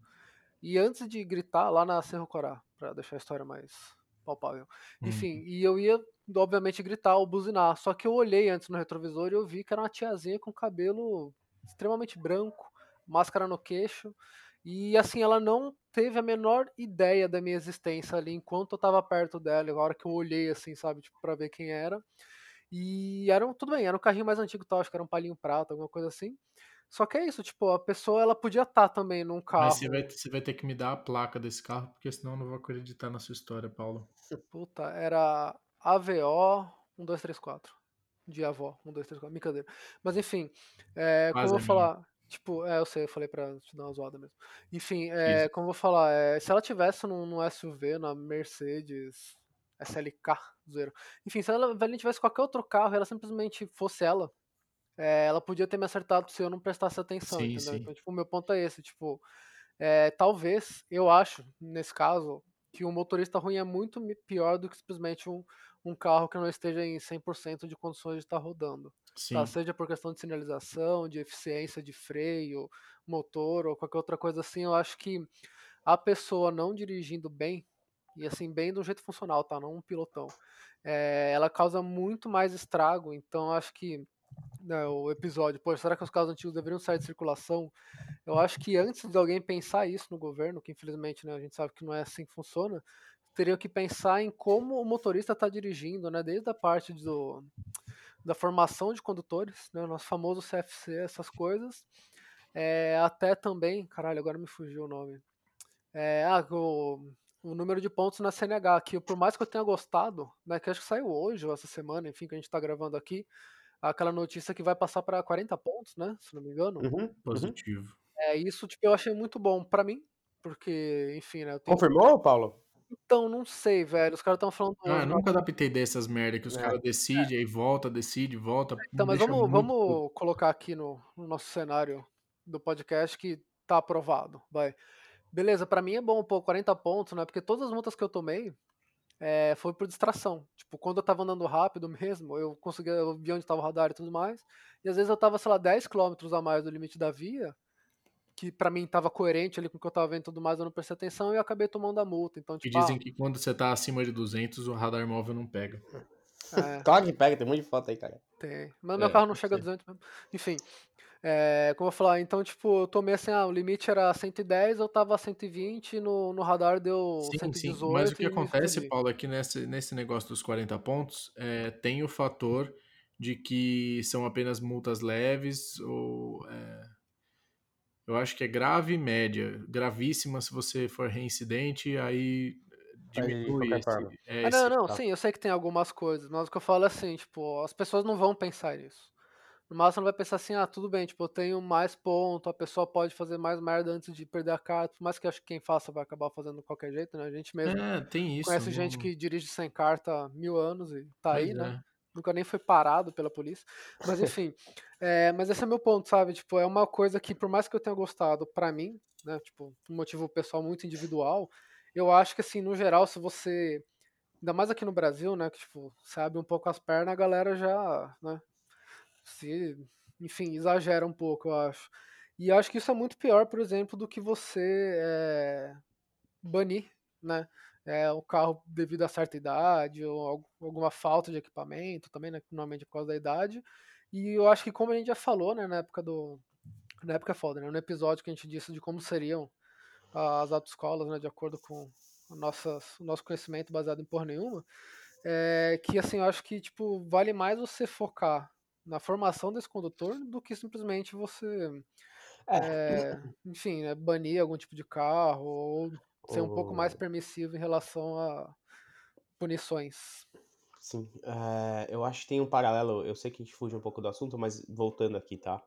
E antes de gritar lá na Cerro Corá, para deixar a história mais palpável. Enfim, uhum. e eu ia, obviamente, gritar ou buzinar. Só que eu olhei antes no retrovisor e eu vi que era uma tiazinha com cabelo extremamente branco, máscara no queixo. E assim, ela não teve a menor ideia da minha existência ali enquanto eu tava perto dela, a hora que eu olhei assim, sabe, tipo, pra ver quem era. E era, tudo bem, era um carrinho mais antigo, tal, acho que era um palinho prata, alguma coisa assim. Só que é isso, tipo, a pessoa ela podia estar tá também num carro. Mas você vai, você vai ter que me dar a placa desse carro, porque senão eu não vou acreditar na sua história, Paulo. Puta, era AVO 1234. De avó, 1234, brincadeira. Mas enfim, é, como eu vou falar. Tipo, é, eu sei, eu falei pra te dar uma zoada mesmo. Enfim, é, como eu vou falar, é, se ela tivesse num, num SUV, na Mercedes SLK, zero. Enfim, se ela, ela tivesse qualquer outro carro ela simplesmente fosse ela, é, ela podia ter me acertado se eu não prestasse atenção, sim, entendeu? Sim. Então, tipo, o meu ponto é esse, tipo, é, talvez, eu acho, nesse caso, que um motorista ruim é muito pior do que simplesmente um, um carro que não esteja em 100% de condições de estar rodando. Tá? Seja por questão de sinalização, de eficiência de freio, motor ou qualquer outra coisa assim, eu acho que a pessoa não dirigindo bem, e assim, bem do jeito funcional, tá? Não um pilotão, é, ela causa muito mais estrago, então acho que né, o episódio, pô, será que os carros antigos deveriam sair de circulação? Eu acho que antes de alguém pensar isso no governo, que infelizmente né, a gente sabe que não é assim que funciona, teria que pensar em como o motorista está dirigindo, né, desde a parte do, da formação de condutores, né, o nosso famoso CFC, essas coisas, é, até também, caralho, agora me fugiu o nome, é, ah, o, o número de pontos na CNH, que por mais que eu tenha gostado, né, que acho que saiu hoje ou essa semana, enfim, que a gente está gravando aqui, aquela notícia que vai passar para 40 pontos, né? Se não me engano. Uhum, uhum. Positivo. É, isso tipo, eu achei muito bom para mim, porque, enfim, né? Tenho... Confirmou, Paulo? Então, não sei, velho. Os caras estão falando. Ah, eu nunca adaptei dessas merda que os é. caras decidem, é. aí volta, decide, volta. Então, mas vamos, muito... vamos colocar aqui no, no, nosso cenário do podcast que tá aprovado. Vai. Beleza, para mim é bom, pô, 40 pontos, né? Porque todas as multas que eu tomei, é, foi por distração. Tipo, quando eu tava andando rápido mesmo, eu conseguia eu via onde tava o radar e tudo mais. E às vezes eu tava, sei lá, 10 km a mais do limite da via, que para mim tava coerente ali com o que eu tava vendo e tudo mais, eu não prestei atenção e eu acabei tomando a multa. Então, tipo, e dizem ah, que quando você tá acima de 200, o radar móvel não pega. É. claro que pega, tem um monte de foto aí, cara. Tem. Mas é, meu carro não chega a 200 mesmo. Enfim. É, como eu falar, então, tipo, eu tomei assim, ah, o limite era 110, eu tava a 120, no, no radar deu sim, 118. Sim. Mas o que acontece, Paulo, é que nesse, nesse negócio dos 40 pontos, é, tem o fator de que são apenas multas leves, ou. É, eu acho que é grave e média. Gravíssima se você for reincidente, aí diminui. Aí, esse, é, ah, não, não, sim, eu sei que tem algumas coisas, mas o que eu falo é assim, tipo, as pessoas não vão pensar nisso. No máximo vai pensar assim, ah, tudo bem, tipo, eu tenho mais ponto, a pessoa pode fazer mais merda antes de perder a carta, por mais que acho que quem faça vai acabar fazendo de qualquer jeito, né? A gente mesmo é, tem isso, conhece não... gente que dirige sem carta há mil anos e tá pois aí, né? é. né? Nunca nem foi parado pela polícia. Mas enfim, é, mas esse é meu ponto, sabe? Tipo, é uma coisa que, por mais que eu tenha gostado, para mim, né? Tipo, um motivo pessoal muito individual, eu acho que, assim, no geral, se você ainda mais aqui no Brasil, né, que tipo, você abre um pouco as pernas, a galera já, né, se, enfim, exagera um pouco, eu acho. E acho que isso é muito pior, por exemplo, do que você é, banir, né? É, o carro devido a certa idade ou alguma falta de equipamento também, né, normalmente por causa da idade. E eu acho que como a gente já falou, né, na época do na época é foda, né, no episódio que a gente disse de como seriam as autoescolas, né, de acordo com o nosso, o nosso conhecimento baseado em porra nenhuma, é, que assim, eu acho que tipo, vale mais você focar na formação desse condutor do que simplesmente você, é. É, enfim, né, banir algum tipo de carro ou ser um pouco mais permissivo em relação a punições. Sim, eh, eu acho que tem um paralelo, eu sei que a gente fuge um pouco do assunto, mas voltando aqui, tá?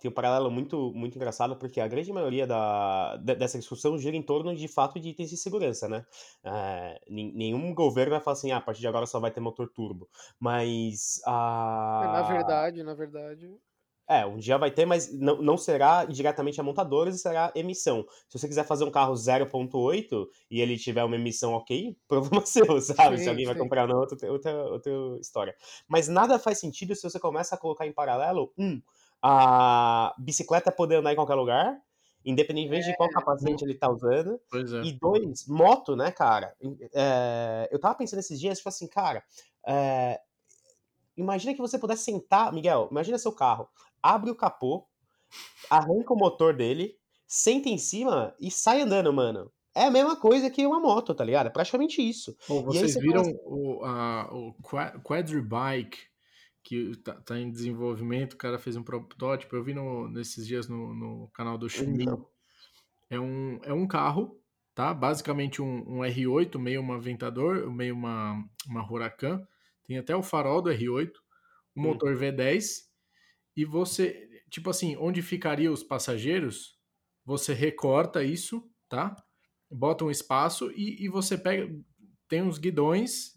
Tem um paralelo muito, muito engraçado, porque a grande maioria da, dessa discussão gira em torno de fato de itens de segurança, né? É, nenhum governo vai falar assim, ah, a partir de agora só vai ter motor turbo. Mas a. Na verdade, na verdade. É, um dia vai ter, mas não, não será diretamente a montadoras, será emissão. Se você quiser fazer um carro 0.8 e ele tiver uma emissão ok, problema seu, sabe? Sim, se alguém sim. vai comprar ou não, outra, outra, outra história. Mas nada faz sentido se você começa a colocar em paralelo, um, a bicicleta poder andar em qualquer lugar, independentemente é, de qual capacete ele tá usando. É. E dois, moto, né, cara? É, eu tava pensando esses dias, tipo assim, cara, é, imagina que você pudesse sentar, Miguel, imagina seu carro, abre o capô, arranca o motor dele, senta em cima e sai andando, mano. É a mesma coisa que uma moto, tá ligado? É praticamente isso. Bom, vocês você viram o, a, o Quadribike, que tá, tá, em desenvolvimento, o cara fez um protótipo, eu vi no, nesses dias no, no canal do Chumin. Então. É um, é um carro, tá? Basicamente um, um R8, meio uma Ventador, meio uma, uma Huracan. Tem até o farol do R8, o hum. motor hum. V10 e você, tipo assim, onde ficariam os passageiros, você recorta isso, tá? Bota um espaço e, e você pega, tem uns guidões,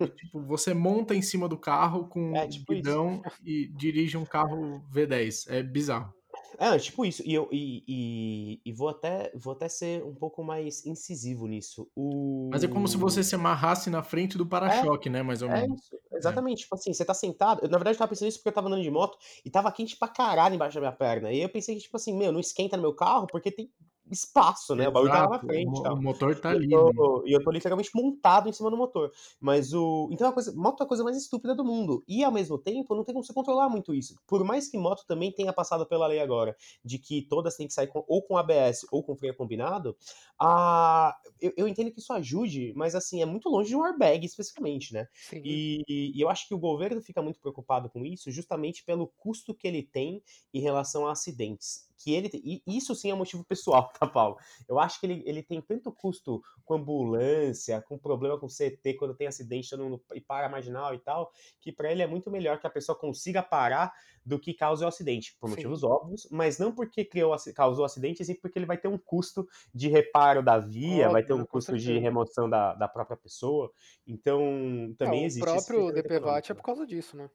e, tipo, você monta em cima do carro com é, tipo um guidão isso. e dirige um carro V10. É bizarro. É, tipo isso. E, eu, e, e, e, vou, até, vou até ser um pouco mais incisivo nisso. O... Mas é como se você se amarrasse na frente do é, para-choque, é, né? Mais ou é menos. Isso. Exatamente. É. Tipo assim, você tá sentado. Eu, na verdade, eu tava pensando isso porque eu tava andando de moto e tava quente pra caralho embaixo da minha perna. E eu pensei que, tipo assim, meu, não esquenta no meu carro porque tem espaço, né? Exato. O bagulho tá lá na frente. O, o motor tá ali. E eu, tô, né? eu tô literalmente montado em cima do motor. Mas o. Então, é a coisa, moto é a coisa mais estúpida do mundo. E ao mesmo tempo, não tem como você controlar muito isso. Por mais que moto também tenha passado pela lei agora, de que todas têm que sair com, ou com ABS ou com freio combinado, a... eu, eu entendo que isso ajude, mas assim, é muito longe de um airbag especificamente, né? E, e eu acho que o governo fica muito preocupado com isso justamente pelo custo que ele tem em relação a acidentes que ele e isso sim é um motivo pessoal, tá, Paulo? Eu acho que ele, ele tem tanto custo com ambulância, com problema com CT quando tem acidente no, e para marginal e tal, que para ele é muito melhor que a pessoa consiga parar do que cause o acidente, por motivos sim. óbvios, mas não porque criou, causou o acidente, sim porque ele vai ter um custo de reparo da via, Óbvio, vai ter um custo de remoção da, da própria pessoa. Então, também é, existe. O próprio DPVAT é por causa disso, né?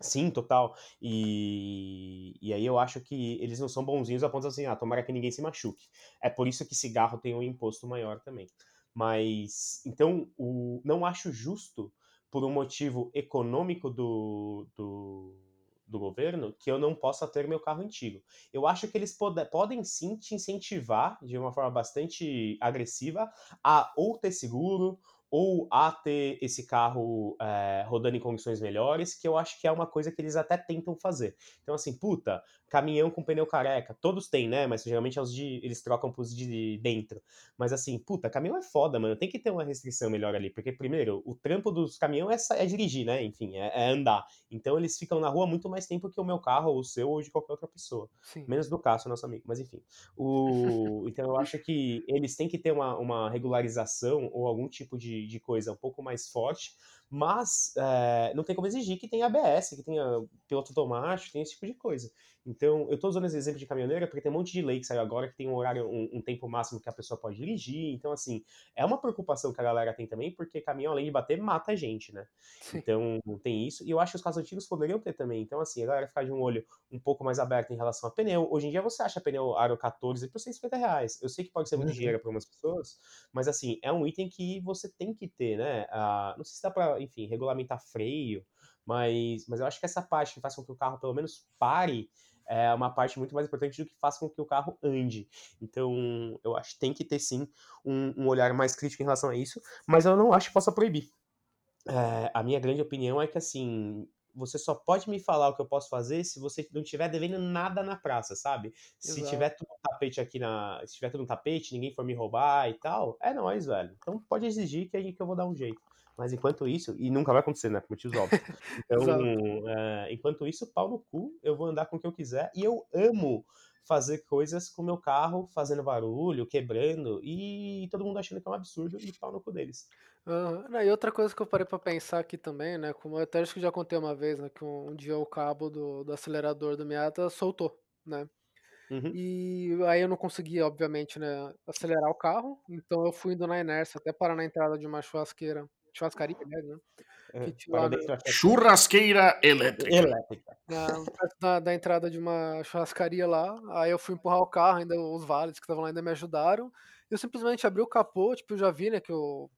Sim, total. E, e aí eu acho que eles não são bonzinhos a ponto assim, ah, tomara que ninguém se machuque. É por isso que cigarro tem um imposto maior também. Mas, então, o, não acho justo, por um motivo econômico do, do, do governo, que eu não possa ter meu carro antigo. Eu acho que eles pode, podem sim te incentivar, de uma forma bastante agressiva, a ou ter seguro, ou a ter esse carro é, rodando em condições melhores, que eu acho que é uma coisa que eles até tentam fazer. Então, assim, puta, caminhão com pneu careca. Todos têm, né? Mas geralmente é os de, eles trocam pros de dentro. Mas assim, puta, caminhão é foda, mano. Tem que ter uma restrição melhor ali. Porque, primeiro, o trampo dos caminhões é, é dirigir, né? Enfim, é, é, andar. Então eles ficam na rua muito mais tempo que o meu carro, ou o seu, ou de qualquer outra pessoa. Sim. Menos do Cássio, nosso amigo. Mas enfim. O... então eu acho que eles têm que ter uma, uma regularização ou algum tipo de, de coisa um pouco mais forte mas é, não tem como exigir que tenha ABS, que tenha piloto automático, tem esse tipo de coisa. Então, eu estou usando esse exemplo de caminhoneira porque tem um monte de lei que saiu agora que tem um horário, um, um, tempo máximo que a pessoa pode dirigir. Então, assim, é uma preocupação que a galera tem também, porque caminhão, além de bater, mata a gente, né? Sim. Então, tem isso. E eu acho que os carros antigos poderiam ter também. Então, assim, a galera ficar de um olho um pouco mais aberto em relação a pneu. Hoje em dia, você acha pneu Aro 14 por 150 reais. Eu sei que pode ser muito uhum. dinheiro para algumas pessoas, mas, assim, é um item que você tem que ter, né? Ah, não sei se dá para, enfim, regulamentar freio, mas, mas eu acho que essa parte que faz com que o carro pelo menos pare é uma parte muito mais importante do que faz com que o carro ande. Então, eu acho que tem que ter sim um, um olhar mais crítico em relação a isso, mas eu não acho que possa proibir. É, a minha grande opinião é que assim, você só pode me falar o que eu posso fazer se você não estiver devendo nada na praça, sabe? Exato. Se tiver tudo no tapete aqui na. Se tiver tudo no tapete, ninguém for me roubar e tal, é nóis, velho. Então pode exigir que, que eu vou dar um jeito. Mas enquanto isso, e nunca vai acontecer, né? Por motivos óbvios. Então, uh, enquanto isso, pau no cu, eu vou andar com o que eu quiser. E eu amo fazer coisas com o meu carro, fazendo barulho, quebrando, e todo mundo achando que é um absurdo e pau no cu deles. Uhum. E outra coisa que eu parei pra pensar aqui também, né? Como eu até acho que já contei uma vez, né? Que um, um dia o cabo do, do acelerador do Miata soltou, né? Uhum. E aí eu não conseguia, obviamente, né, acelerar o carro, então eu fui indo na inércia até parar na entrada de uma churrasqueira, churrascaria, né? É, que tinha lá na... Churrasqueira elétrica. elétrica. Na, da, da, entrada de uma churrascaria lá, aí eu fui empurrar o carro, ainda os vales que estavam lá ainda me ajudaram. Eu simplesmente abri o capô, tipo, eu já vi, né, que o,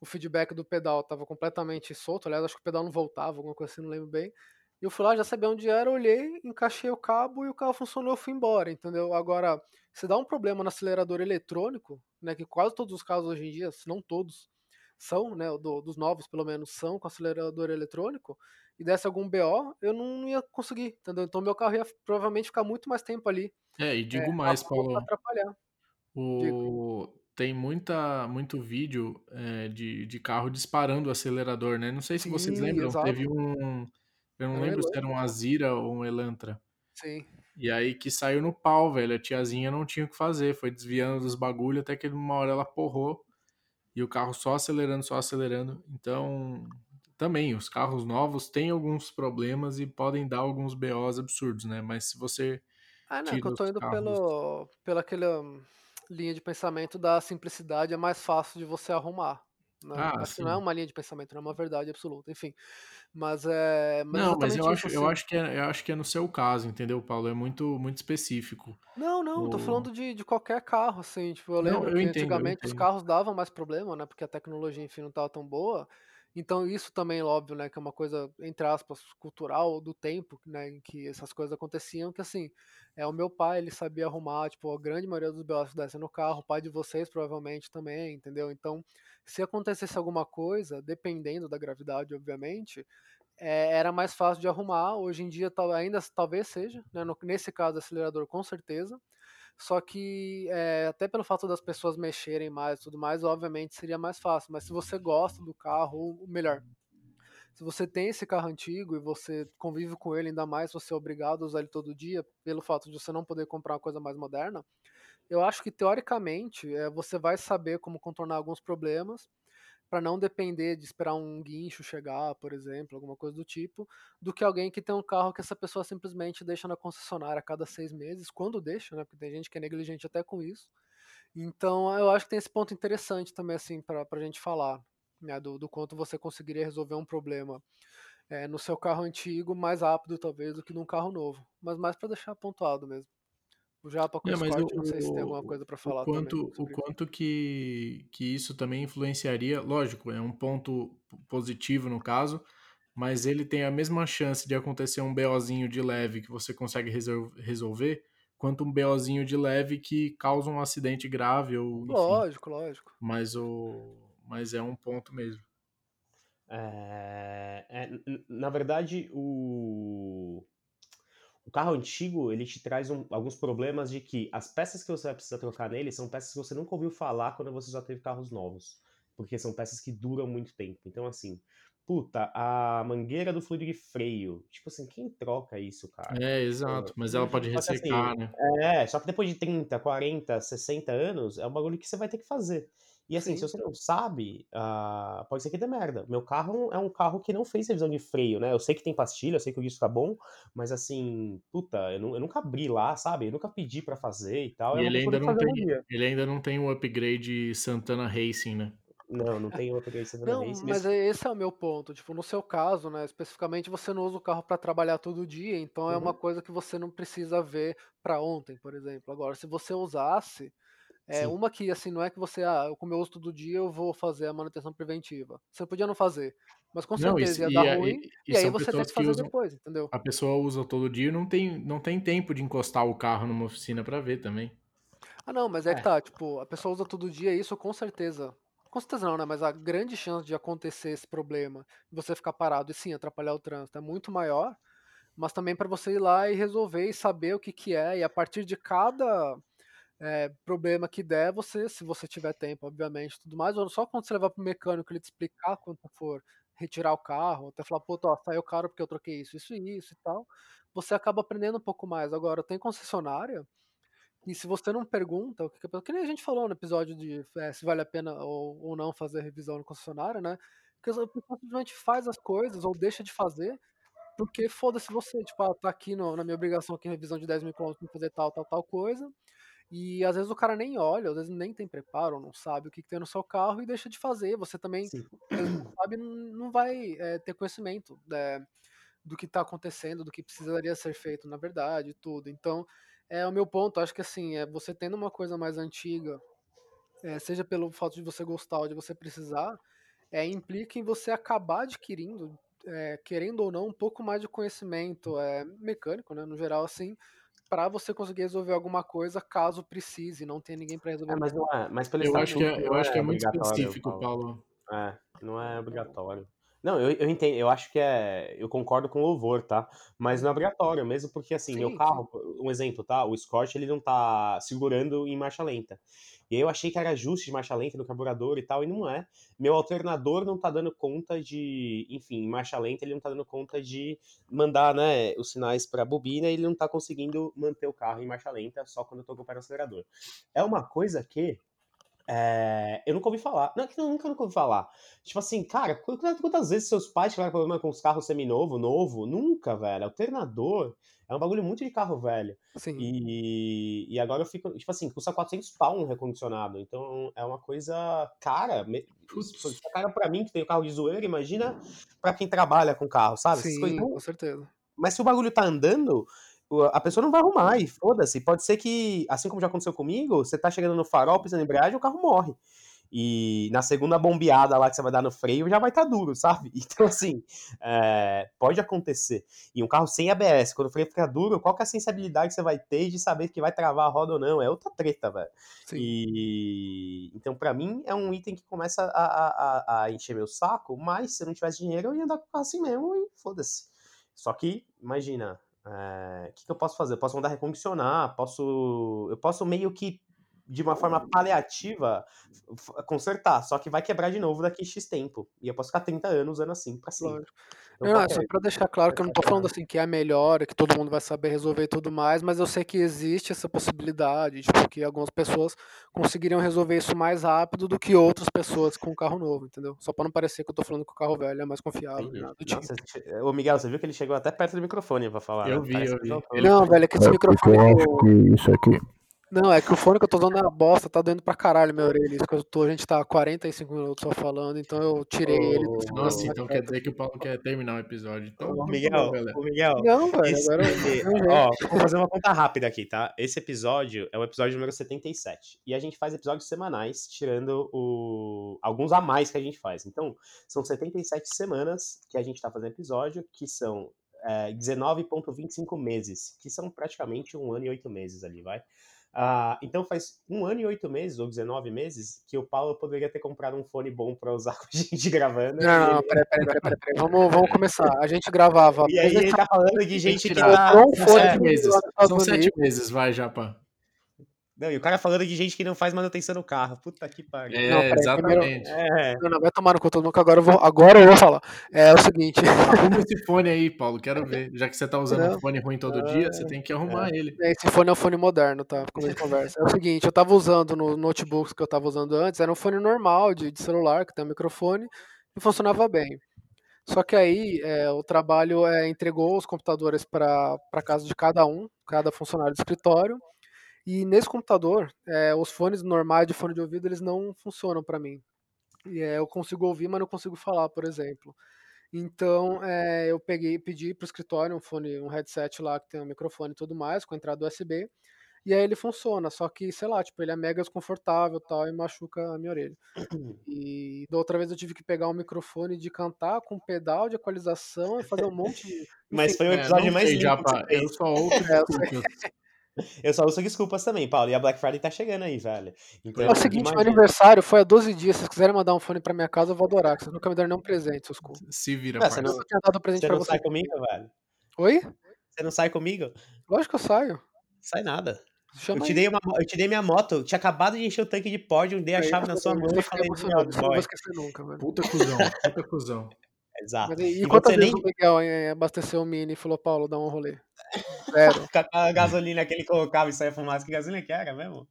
o feedback do pedal estava completamente solto, aliás, acho que o pedal não voltava, alguma coisa assim, não lembro bem. E eu fui lá, já sabia onde era, olhei, encaixei o cabo e o carro funcionou, eu fui embora, entendeu? Agora, se dá um problema no acelerador eletrônico, né, que quase todos os carros hoje em dia, se não todos, são, né, do, dos novos pelo menos, são com acelerador eletrônico, e desse algum BO, eu não ia conseguir, entendeu? Então meu carro ia provavelmente ficar muito mais tempo ali. É, e digo é, mais, Paulo. Atrapalhar. O... Tem muita, muito vídeo é, de, de carro disparando o acelerador, né? Não sei se Sim, vocês lembram, exato. teve um eu não é lembro se era um Azira ou um Elantra. Sim. E aí que saiu no pau, velho. A tiazinha não tinha o que fazer. Foi desviando dos bagulho até que uma hora ela porrou. E o carro só acelerando, só acelerando. Então, também, os carros novos têm alguns problemas e podem dar alguns BOs absurdos, né? Mas se você. Ah, não, que eu tô indo carros... pelo, pela aquela linha de pensamento da simplicidade, é mais fácil de você arrumar. Né? Ah, não é uma linha de pensamento, não é uma verdade absoluta, enfim. Mas é. Mas não, mas eu acho, assim. eu, acho que é, eu acho que é no seu caso, entendeu, Paulo? É muito, muito específico. Não, não, o... tô falando de, de qualquer carro, assim. Tipo, eu lembro não, eu que entendo, antigamente os carros davam mais problema, né? Porque a tecnologia, enfim, não tava tão boa. Então isso também, óbvio, né, que é uma coisa, entre aspas, cultural do tempo, né, em que essas coisas aconteciam, que assim, é o meu pai, ele sabia arrumar, tipo, a grande maioria dos BOs descem no carro, o pai de vocês provavelmente também, entendeu? Então, se acontecesse alguma coisa, dependendo da gravidade, obviamente, é, era mais fácil de arrumar, hoje em dia ainda talvez seja, né, no, nesse caso acelerador com certeza, só que é, até pelo fato das pessoas mexerem mais e tudo mais, obviamente seria mais fácil. Mas se você gosta do carro, ou melhor, se você tem esse carro antigo e você convive com ele, ainda mais você é obrigado a usar ele todo dia, pelo fato de você não poder comprar uma coisa mais moderna, eu acho que teoricamente é, você vai saber como contornar alguns problemas para não depender de esperar um guincho chegar, por exemplo, alguma coisa do tipo, do que alguém que tem um carro que essa pessoa simplesmente deixa na concessionária a cada seis meses, quando deixa, né? Porque tem gente que é negligente até com isso. Então, eu acho que tem esse ponto interessante também, assim, para a gente falar, né? Do, do quanto você conseguiria resolver um problema é, no seu carro antigo mais rápido, talvez, do que num carro novo. Mas mais para deixar pontuado mesmo. O Japa com é, mas Scott, o, não sei se tem alguma coisa para falar o quanto, também. O quanto que, que isso também influenciaria, lógico, é um ponto positivo no caso, mas ele tem a mesma chance de acontecer um BOzinho de leve que você consegue resolver, quanto um BOzinho de leve que causa um acidente grave ou enfim. Lógico, lógico. Mas o mas é um ponto mesmo. É, é, na verdade, o o carro antigo, ele te traz um, alguns problemas de que as peças que você vai precisar trocar nele são peças que você nunca ouviu falar quando você já teve carros novos. Porque são peças que duram muito tempo. Então, assim, puta, a mangueira do fluido de freio. Tipo assim, quem troca isso, cara? É, exato. Mas ela pode ressecar, assim, né? É, só que depois de 30, 40, 60 anos, é um bagulho que você vai ter que fazer. E assim, Sim. se você não sabe, uh, pode ser que dê merda. Meu carro é um carro que não fez revisão de freio, né? Eu sei que tem pastilha, eu sei que o disco tá bom, mas assim, puta, eu, não, eu nunca abri lá, sabe? Eu nunca pedi para fazer e tal. E é ele, ainda não tem, um ele ainda não tem o upgrade Santana Racing, né? Não, não tem o upgrade Santana não, Racing. Mas esse é o meu ponto. Tipo, no seu caso, né? Especificamente, você não usa o carro para trabalhar todo dia, então uhum. é uma uhum. coisa que você não precisa ver para ontem, por exemplo. Agora, se você usasse é uma que, assim, não é que você, ah, eu como eu uso todo dia, eu vou fazer a manutenção preventiva. Você podia não fazer, mas com não, certeza ia dar é, ruim, e, e, e aí você tem que fazer que depois, entendeu? A pessoa usa todo dia e não tem, não tem tempo de encostar o carro numa oficina para ver também. Ah, não, mas é, é, que tá, tipo, a pessoa usa todo dia, isso com certeza. Com certeza não, né? Mas a grande chance de acontecer esse problema, você ficar parado e sim atrapalhar o trânsito, é muito maior, mas também para você ir lá e resolver e saber o que que é, e a partir de cada é, problema que der, você, se você tiver tempo, obviamente, tudo mais, ou só quando você levar pro mecânico ele te explicar quando for retirar o carro, até falar, pô, ó, saiu caro porque eu troquei isso, isso e isso e tal, você acaba aprendendo um pouco mais. Agora, tem concessionária e se você não pergunta, que, que nem a gente falou no episódio de é, se vale a pena ou, ou não fazer revisão no concessionário, né? Porque a pessoa simplesmente faz as coisas ou deixa de fazer porque foda-se você, tipo, ah, tá aqui no, na minha obrigação aqui revisão de 10 mil quilômetros fazer tal, tal, tal coisa. E às vezes o cara nem olha, às vezes nem tem preparo, não sabe o que, que tem no seu carro e deixa de fazer. Você também, não sabe, não vai é, ter conhecimento né, do que está acontecendo, do que precisaria ser feito, na verdade, tudo. Então, é o meu ponto. Acho que assim, é você tendo uma coisa mais antiga, é, seja pelo fato de você gostar ou de você precisar, é, implica em você acabar adquirindo, é, querendo ou não, um pouco mais de conhecimento é, mecânico, né, no geral, assim, para você conseguir resolver alguma coisa caso precise, não tem ninguém para resolver. É, mas não é, mas pelo eu acho que é, eu acho que é, é muito específico, Paulo. É, não é obrigatório. Não, eu, eu entendo, eu acho que é. Eu concordo com o louvor, tá? Mas não é obrigatório, mesmo porque, assim, sim, meu carro, um exemplo, tá? O Scott, ele não tá segurando em marcha lenta. E aí eu achei que era ajuste de marcha lenta no carburador e tal, e não é. Meu alternador não tá dando conta de. Enfim, em marcha lenta, ele não tá dando conta de mandar, né, os sinais pra bobina e ele não tá conseguindo manter o carro em marcha lenta só quando eu tô com o pé no acelerador. É uma coisa que é, eu nunca ouvi falar. Não, é que eu nunca, nunca ouvi falar. Tipo assim, cara, quantas, vezes seus pais tiveram problema com os carros seminovo, novo? Nunca, velho. Alternador é um bagulho muito de carro velho. Sim. E, e agora eu fico, tipo assim, custa 400 pau um recondicionado. Então é uma coisa cara. Tipo, é cara pra mim que tem o carro de zoeira, imagina pra quem trabalha com carro, sabe? Sim, com certeza. Mas se o bagulho tá andando, a pessoa não vai arrumar e foda-se. Pode ser que, assim como já aconteceu comigo, você tá chegando no farol, pisando em embreagem, o carro morre. E na segunda bombeada lá que você vai dar no freio, já vai estar tá duro, sabe? Então, assim, é, pode acontecer. E um carro sem ABS, quando o freio fica duro, qual que é a sensibilidade que você vai ter de saber que vai travar a roda ou não? É outra treta, velho. E então, para mim, é um item que começa a, a, a, encher meu saco, mas se eu não tivesse dinheiro, eu ia andar com o carro assim mesmo e foda-se. Só que, imagina, o é, que, que, eu posso fazer? Eu posso mandar recondicionar, posso. Eu posso meio que, de uma forma paliativa, consertar, só que vai quebrar de novo daqui X tempo. E eu posso ficar 30 anos usando assim pra sempre. Então, não, só pra deixar claro que eu não tô falando assim que é a melhor, que todo mundo vai saber resolver e tudo mais, mas eu sei que existe essa possibilidade, tipo, que algumas pessoas conseguiriam resolver isso mais rápido do que outras pessoas com carro novo, entendeu? Só pra não parecer que eu tô falando que o carro velho é mais confiável. Nada do tipo. Ô, Miguel, você viu que ele chegou até perto do microfone pra falar. Eu né? vi, eu vi. Não, velho, é que esse é microfone. Eu acho que isso aqui não, é que o fone que eu tô usando é uma bosta, tá doendo pra caralho minha orelha. Isso que eu tô, a gente tá 45 minutos só falando, então eu tirei oh, ele. Nossa, então quer dizer que o Paulo quer terminar o episódio. Então, ô, Miguel, ô, Miguel. Não, velho, esse, agora. ó, vou fazer uma conta rápida aqui, tá? Esse episódio é o episódio número 77. E a gente faz episódios semanais, tirando o... alguns a mais que a gente faz. Então, são 77 semanas que a gente tá fazendo episódio, que são é, 19,25 meses, que são praticamente um ano e oito meses ali, vai? Ah, então faz um ano e oito meses, ou 19 meses, que o Paulo poderia ter comprado um fone bom para usar com a gente gravando. Não, não, ele... peraí, peraí, peraí, peraí, Vamos, vamos começar. A gente gravava. E aí ele tá falando de gente que. Tá... São sete meses. São sete meses, vai, Japa. Não, e o cara falando de gente que não faz manutenção no carro. Puta que pariu. É, não, peraí, exatamente. Primeiro... É. Não, não, vai tomar no conta nunca, agora eu vou, agora eu vou falar. É o seguinte. Arruma esse fone aí, Paulo, quero ver. Já que você tá usando não. um fone ruim todo dia, você tem que arrumar é. ele. Esse fone é um fone moderno, tá? Como a gente conversa. É o seguinte, eu tava usando no notebooks que eu tava usando antes, era um fone normal, de, de celular, que tem um microfone, e funcionava bem. Só que aí é, o trabalho é, entregou os computadores para casa de cada um, cada funcionário do escritório, e nesse computador, é, os fones normais de fone de ouvido, eles não funcionam para mim. E, é, eu consigo ouvir, mas não consigo falar, por exemplo. Então, é, eu peguei, pedi para o escritório um fone, um headset lá que tem um microfone e tudo mais, com entrada USB. E aí ele funciona, só que, sei lá, tipo, ele é mega desconfortável tal, e machuca a minha orelha. E da outra vez eu tive que pegar um microfone de cantar com pedal de equalização e fazer um monte de. Mas foi o episódio é, mais lindo. Já, eu só outro. É, eu só uso desculpas também, Paulo. E a Black Friday tá chegando aí, velho. Então, é o seguinte, imagina. meu aniversário foi há 12 dias. Se vocês quiserem mandar um fone pra minha casa, eu vou adorar. Vocês nunca me deram nenhum presente, seus cu. Se vira, não, você não, tinha dado presente você pra não você. sai comigo, velho? Oi? Você não sai comigo? Lógico que eu saio. Sai nada. Eu te, dei uma, eu te dei minha moto, eu tinha acabado de encher o tanque de pódio, dei a chave na sua mão e falei, não vou esquecer nunca, velho. Puta cuzão, puta cuzão. Exato. Mas, e, e quantas vezes nem... o Miguel abasteceu o Mini e falou, Paulo, dá um rolê? Zero. a gasolina que ele colocava e saia fumaça, que gasolina que era mesmo?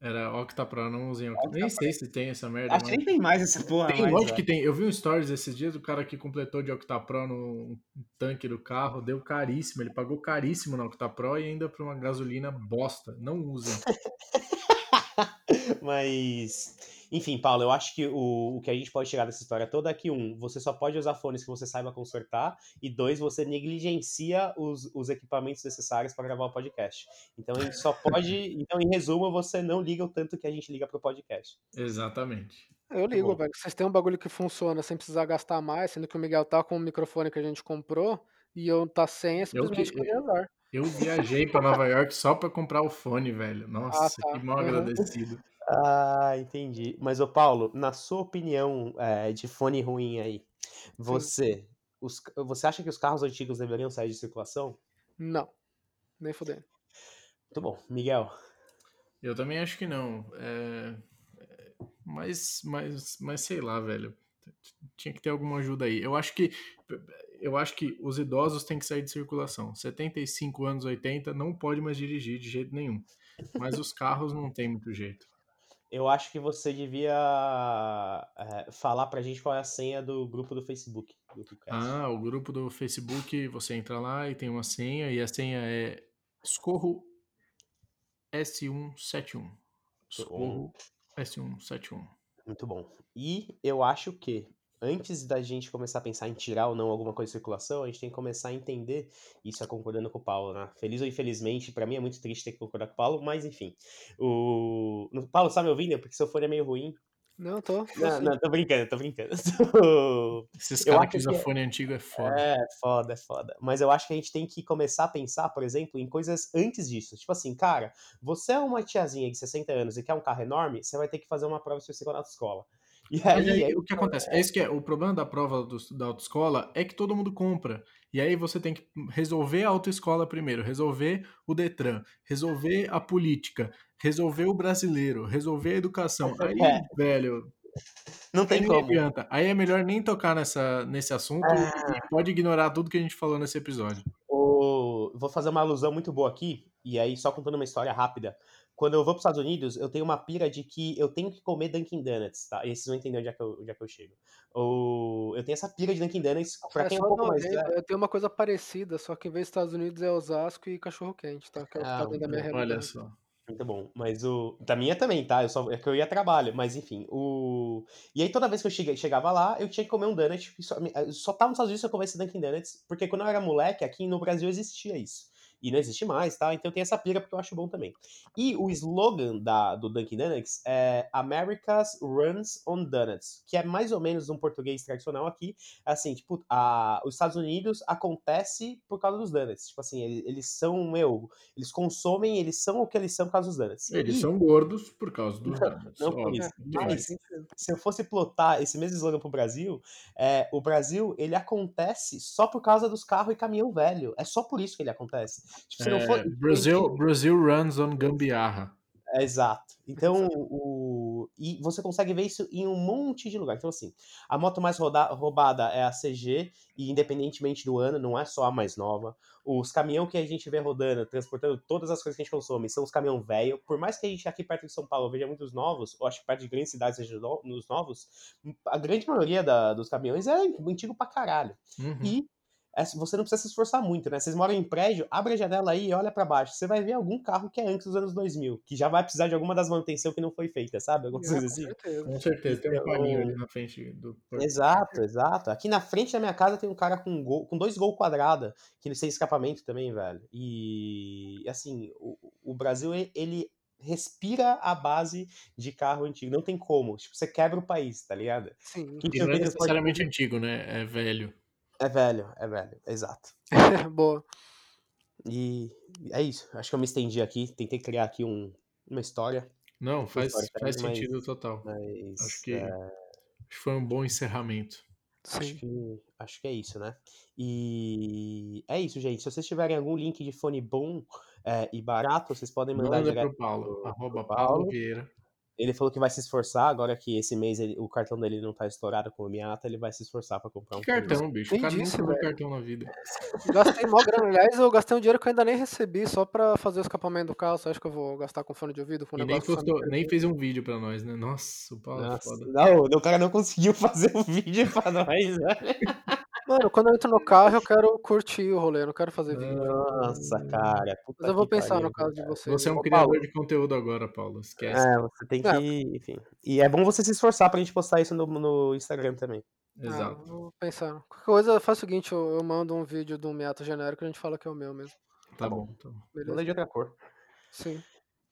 Era Octapro, não usem Octapro. Nem sei se tem essa merda. Acho que nem tem mais essa porra. Tem, lógico que tem. Eu vi um stories esses dias do cara que completou de Octapro no tanque do carro, deu caríssimo. Ele pagou caríssimo na Octapro e ainda por uma gasolina bosta. Não usem. Mas enfim, Paulo, eu acho que o, o que a gente pode tirar dessa história toda é que, um, você só pode usar fones que você saiba consertar, e dois, você negligencia os, os equipamentos necessários para gravar o podcast. Então, a gente só pode. Então, em resumo, você não liga o tanto que a gente liga pro podcast. Exatamente. Eu tá ligo, velho. Vocês têm um bagulho que funciona sem precisar gastar mais, sendo que o Miguel tá com o microfone que a gente comprou e eu tá sem, é simplesmente eu, eu, azar. Eu viajei para Nova York só para comprar o fone, velho. Ah, Nossa, ah, tá. que mal uhum. agradecido. Ah, entendi. Mas, ô Paulo, na sua opinião é, de fone ruim aí, você, os, você acha que os carros antigos deveriam sair de circulação? Não, nem fudendo. Muito bom. Miguel? Eu também acho que não. É... Mas, mas, mas sei lá, velho. Tinha que ter alguma ajuda aí. Eu acho que eu acho que os idosos têm que sair de circulação. 75 anos, 80, não pode mais dirigir de jeito nenhum. Mas os carros não tem muito jeito eu acho que você devia é, falar pra gente qual é a senha do grupo do Facebook. Do ah, o grupo do Facebook, você entra lá e tem uma senha, e a senha é Escorro S171. Escorro S171. Muito bom. E eu acho que antes da gente começar a pensar em tirar ou não alguma coisa de circulação, a gente tem que começar a entender, isso é concordando com o Paulo, né? Feliz ou infelizmente, para mim é muito triste ter que concordar com o Paulo, mas enfim. O... Paulo, tá me ouvindo? Porque seu fone é meio ruim. Não, tô. Não, não, tô brincando, tô brincando. Esses caras que usam que... fone antigo é foda. É, foda, é foda. Mas eu acho que a gente tem que começar a pensar, por exemplo, em coisas antes disso. Tipo assim, cara, você é uma tiazinha de 60 anos e quer um carro enorme, você vai ter que fazer uma prova de você na autoescola. E aí, aí, o que acontece? É isso que é o problema da prova do, da autoescola é que todo mundo compra. E aí você tem que resolver a autoescola primeiro, resolver o Detran, resolver a política, resolver o brasileiro, resolver a educação. Aí, é. velho, não tem como. Adianta. Aí é melhor nem tocar nessa, nesse assunto ah. e pode ignorar tudo que a gente falou nesse episódio. O... Vou fazer uma alusão muito boa aqui, e aí só contando uma história rápida quando eu vou para os Estados Unidos, eu tenho uma pira de que eu tenho que comer Dunkin' Donuts, tá? E vocês vão entender onde é que eu, onde é que eu chego. Ou, eu tenho essa pira de Dunkin' Donuts, pra é quem é um pouco mais... Eu tenho uma coisa parecida, só que em vez dos Estados Unidos é Osasco e cachorro-quente, tá? Que é o que tá ah, dentro da minha realidade. Olha só. Muito bom. Mas o. Da minha também, tá? Eu só, é que eu ia a trabalho, mas enfim. O... E aí, toda vez que eu cheguei, chegava lá, eu tinha que comer um donut. Só, só tava nos Estados Unidos que eu comecei Dunkin' Donuts, porque quando eu era moleque, aqui no Brasil existia isso e não existe mais, tá? Então tem essa pira porque eu acho bom também. E o slogan da, do Dunkin' Donuts é America's Runs on Donuts, que é mais ou menos um português tradicional aqui, assim, tipo, a, os Estados Unidos acontece por causa dos donuts, tipo assim, eles, eles são, meu, eles consomem, eles são o que eles são por causa dos donuts. Eles e... são gordos por causa dos donuts. Não, por isso. Mas, se eu fosse plotar esse mesmo slogan pro Brasil, é, o Brasil, ele acontece só por causa dos carros e caminhão velho, é só por isso que ele acontece. Tipo, é, for... Brasil, Brasil runs on gambiarra. É, exato. Então, o... e você consegue ver isso em um monte de lugar. Então, assim, a moto mais roda... roubada é a CG, e independentemente do ano, não é só a mais nova. Os caminhão que a gente vê rodando, transportando todas as coisas que a gente consome, são os caminhão velho. Por mais que a gente aqui perto de São Paulo veja muitos novos, ou acho que perto de grandes cidades seja no... nos novos, a grande maioria da... dos caminhões é antigo pra caralho. Uhum. E é, você não precisa se esforçar muito, né? Vocês moram em prédio, abre a janela aí e olha para baixo. Você vai ver algum carro que é antes dos anos 2000, que já vai precisar de alguma das manutenções que não foi feita, sabe? Alguma coisa assim. Com certeza, com certeza. Tem um paninho ali na frente do. Exato, exato. Aqui na frente da minha casa tem um cara com, gol, com dois gol quadrada, que ele tem escapamento também, velho. E, assim, o, o Brasil, ele respira a base de carro antigo. Não tem como. Tipo, você quebra o país, tá ligado? Sim. Que não é necessariamente pode... antigo, né? É velho. É velho, é velho, exato. Boa. E é isso. Acho que eu me estendi aqui, tentei criar aqui um, uma história. Não, faz, história faz sentido total. Mas, acho que é... acho que foi um bom encerramento. Acho que, acho que é isso, né? E é isso, gente. Se vocês tiverem algum link de fone bom é, e barato, vocês podem mandar Manda direto pro Paulo, pro, arroba pro Paulo Paulo. Vieira. Ele falou que vai se esforçar, agora que esse mês ele- o cartão dele não tá estourado com o Miata, ele vai se esforçar pra comprar um Que fone. cartão, bicho? O cara cartão na vida. Gastei mó grana. Aliás, eu gastei um dinheiro que eu ainda nem recebi só pra fazer o escapamento do carro. Você acha que eu vou gastar com fone de ouvido? Com um E nem, nem fez um vídeo pra nós, né? Nossa, o Paulo é Nossa, foda. não, o cara não conseguiu fazer o vídeo pra nós, velho. Mano, quando eu entro no carro, eu quero curtir o rolê, eu não quero fazer vídeo. Nossa, cara. puta Mas eu vou que pensar pariu, no caso de cara. vocês. Você é um criador Paulo. de conteúdo agora, Paulo. Esquece. É, você tem É. que, enfim. E é bom você se esforçar pra gente postar isso no, no Instagram também. Ah, Exato. eu vou pensar. Qualquer coisa, faz o seguinte, eu, eu mando um vídeo de um Miata genérico e a gente fala que é o meu mesmo. Tá, tá bom. bom. Tá bom. Manda Beleza? de outra cor. Sim.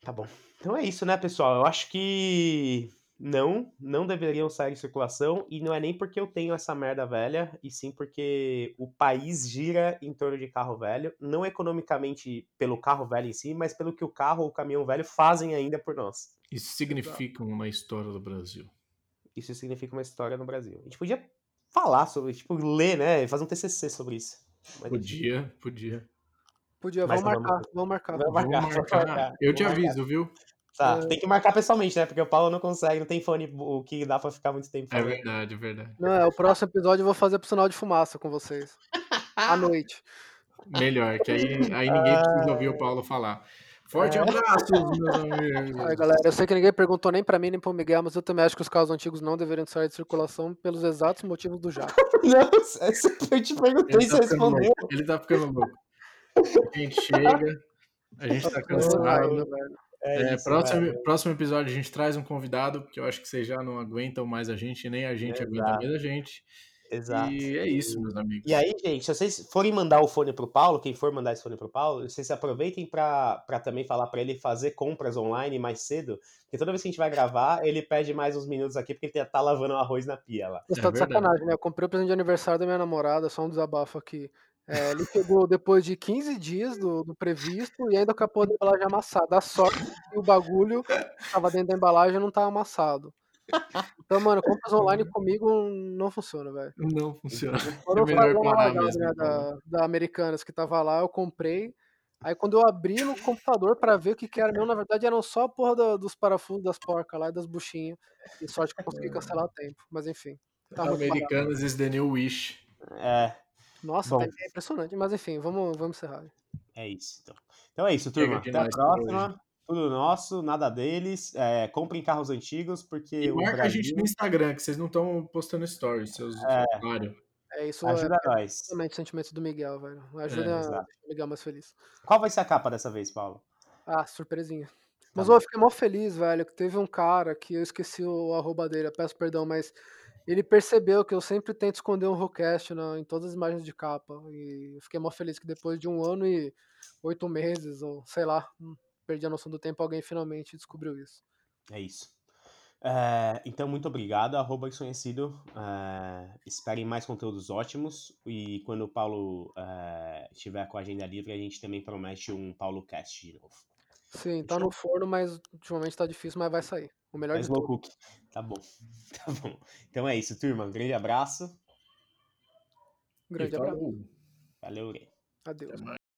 Tá bom. Então é isso, né, pessoal? Eu acho que não, não deveriam sair em circulação e não é nem porque eu tenho essa merda velha, e sim porque o país gira em torno de carro velho, não economicamente pelo carro velho em si, mas pelo que o carro ou o caminhão velho fazem ainda por nós. Isso significa uma história do Brasil. Isso significa uma história no Brasil. A gente podia falar sobre, tipo, ler, né, fazer um TCC sobre isso. Mas. Podia, podia. Podia, Mas vamos marcar, vamos- marcar. Vamos marcar, vamos marcar. Eu te aviso, viu? Tá, É. tem que marcar pessoalmente, né? Porque o Paulo não consegue, não tem fone o que dá pra ficar muito tempo É falando. verdade, é verdade. Não, é, o próximo episódio eu vou fazer pro sinal de fumaça com vocês. À noite. Melhor, que aí, aí ninguém precisa ouvir o Paulo falar. Forte É. abraço, meus amigos. Aí, galera, eu sei que ninguém perguntou nem pra mim nem pro Miguel, mas eu também acho que os carros antigos não deveriam sair de circulação pelos exatos motivos do Jato. Não, eu te perguntei, Ele você tá respondeu. louco. Ele tá ficando louco. A gente chega, a gente tá cansado. velho. É, isso, próximo, velho. próximo episódio a gente traz um convidado, porque eu acho que vocês já não aguentam mais a gente, nem a gente aguenta Exato. mais a gente. Exato. E é isso, meus amigos. E aí, gente, se vocês forem mandar o fone pro Paulo, quem for mandar esse fone pro Paulo, vocês aproveitem pra, pra também falar pra ele fazer compras online mais cedo, porque toda vez que a gente vai gravar, ele pede mais uns minutos aqui, porque ele tá lavando o arroz na pia lá. Você É tá de verdade. sacanagem, né? Eu comprei o presente de aniversário da minha namorada, só um desabafo aqui. É, ele chegou depois de 15 dias do, do previsto e ainda com a porra da embalagem amassada. A sorte que o bagulho que tava dentro da embalagem não tava amassado. Então, mano, compras online comigo não funciona, velho. Não funciona. Quando É eu melhor falei uma parar largada, mesmo, né, da, da Americanas que tava lá, eu comprei. Aí quando eu abri no computador pra ver o que, que era meu, na verdade eram só a porra da- dos parafusos das porcas lá e das buchinhas. E sorte que eu consegui cancelar a tempo. Mas enfim. Tá. Americanas is the new wish. É, Nossa, Bom. é impressionante. Mas enfim, vamos, vamos encerrar. é isso. Então, então é isso, turma. Até a próxima. Tudo nosso, nada deles. É, comprem carros antigos, porque E o marca a Brasil gente no Instagram, que vocês não estão postando stories, seus É. É isso, ajuda é nós. totalmente o sentimento do Miguel, velho. Ajuda a deixar o Miguel mais feliz. Qual vai ser a capa dessa vez, Paulo? Ah, surpresinha. Mas Tá bom. eu fiquei mó feliz, velho, que teve um cara que eu esqueci o arroba dele, eu peço perdão, mas ele percebeu que eu sempre tento esconder um rollcast na, em todas as imagens de capa. E eu fiquei mó feliz que depois de um ano e oito meses, ou sei lá, hum, perdi a noção do tempo, alguém finalmente descobriu isso. É isso. É, então, muito obrigado, arroba desconhecido. É, esperem mais conteúdos ótimos. E quando o Paulo é, estiver com a agenda livre, a gente também promete um Paulo Cast de novo. Sim, tá no forno, mas ultimamente tá difícil, mas vai sair. O melhor É de slow tudo. Tá bom. Tá bom. Então é isso, turma. Um grande abraço. Grande E abraço. Valeu, Rei. Adeus.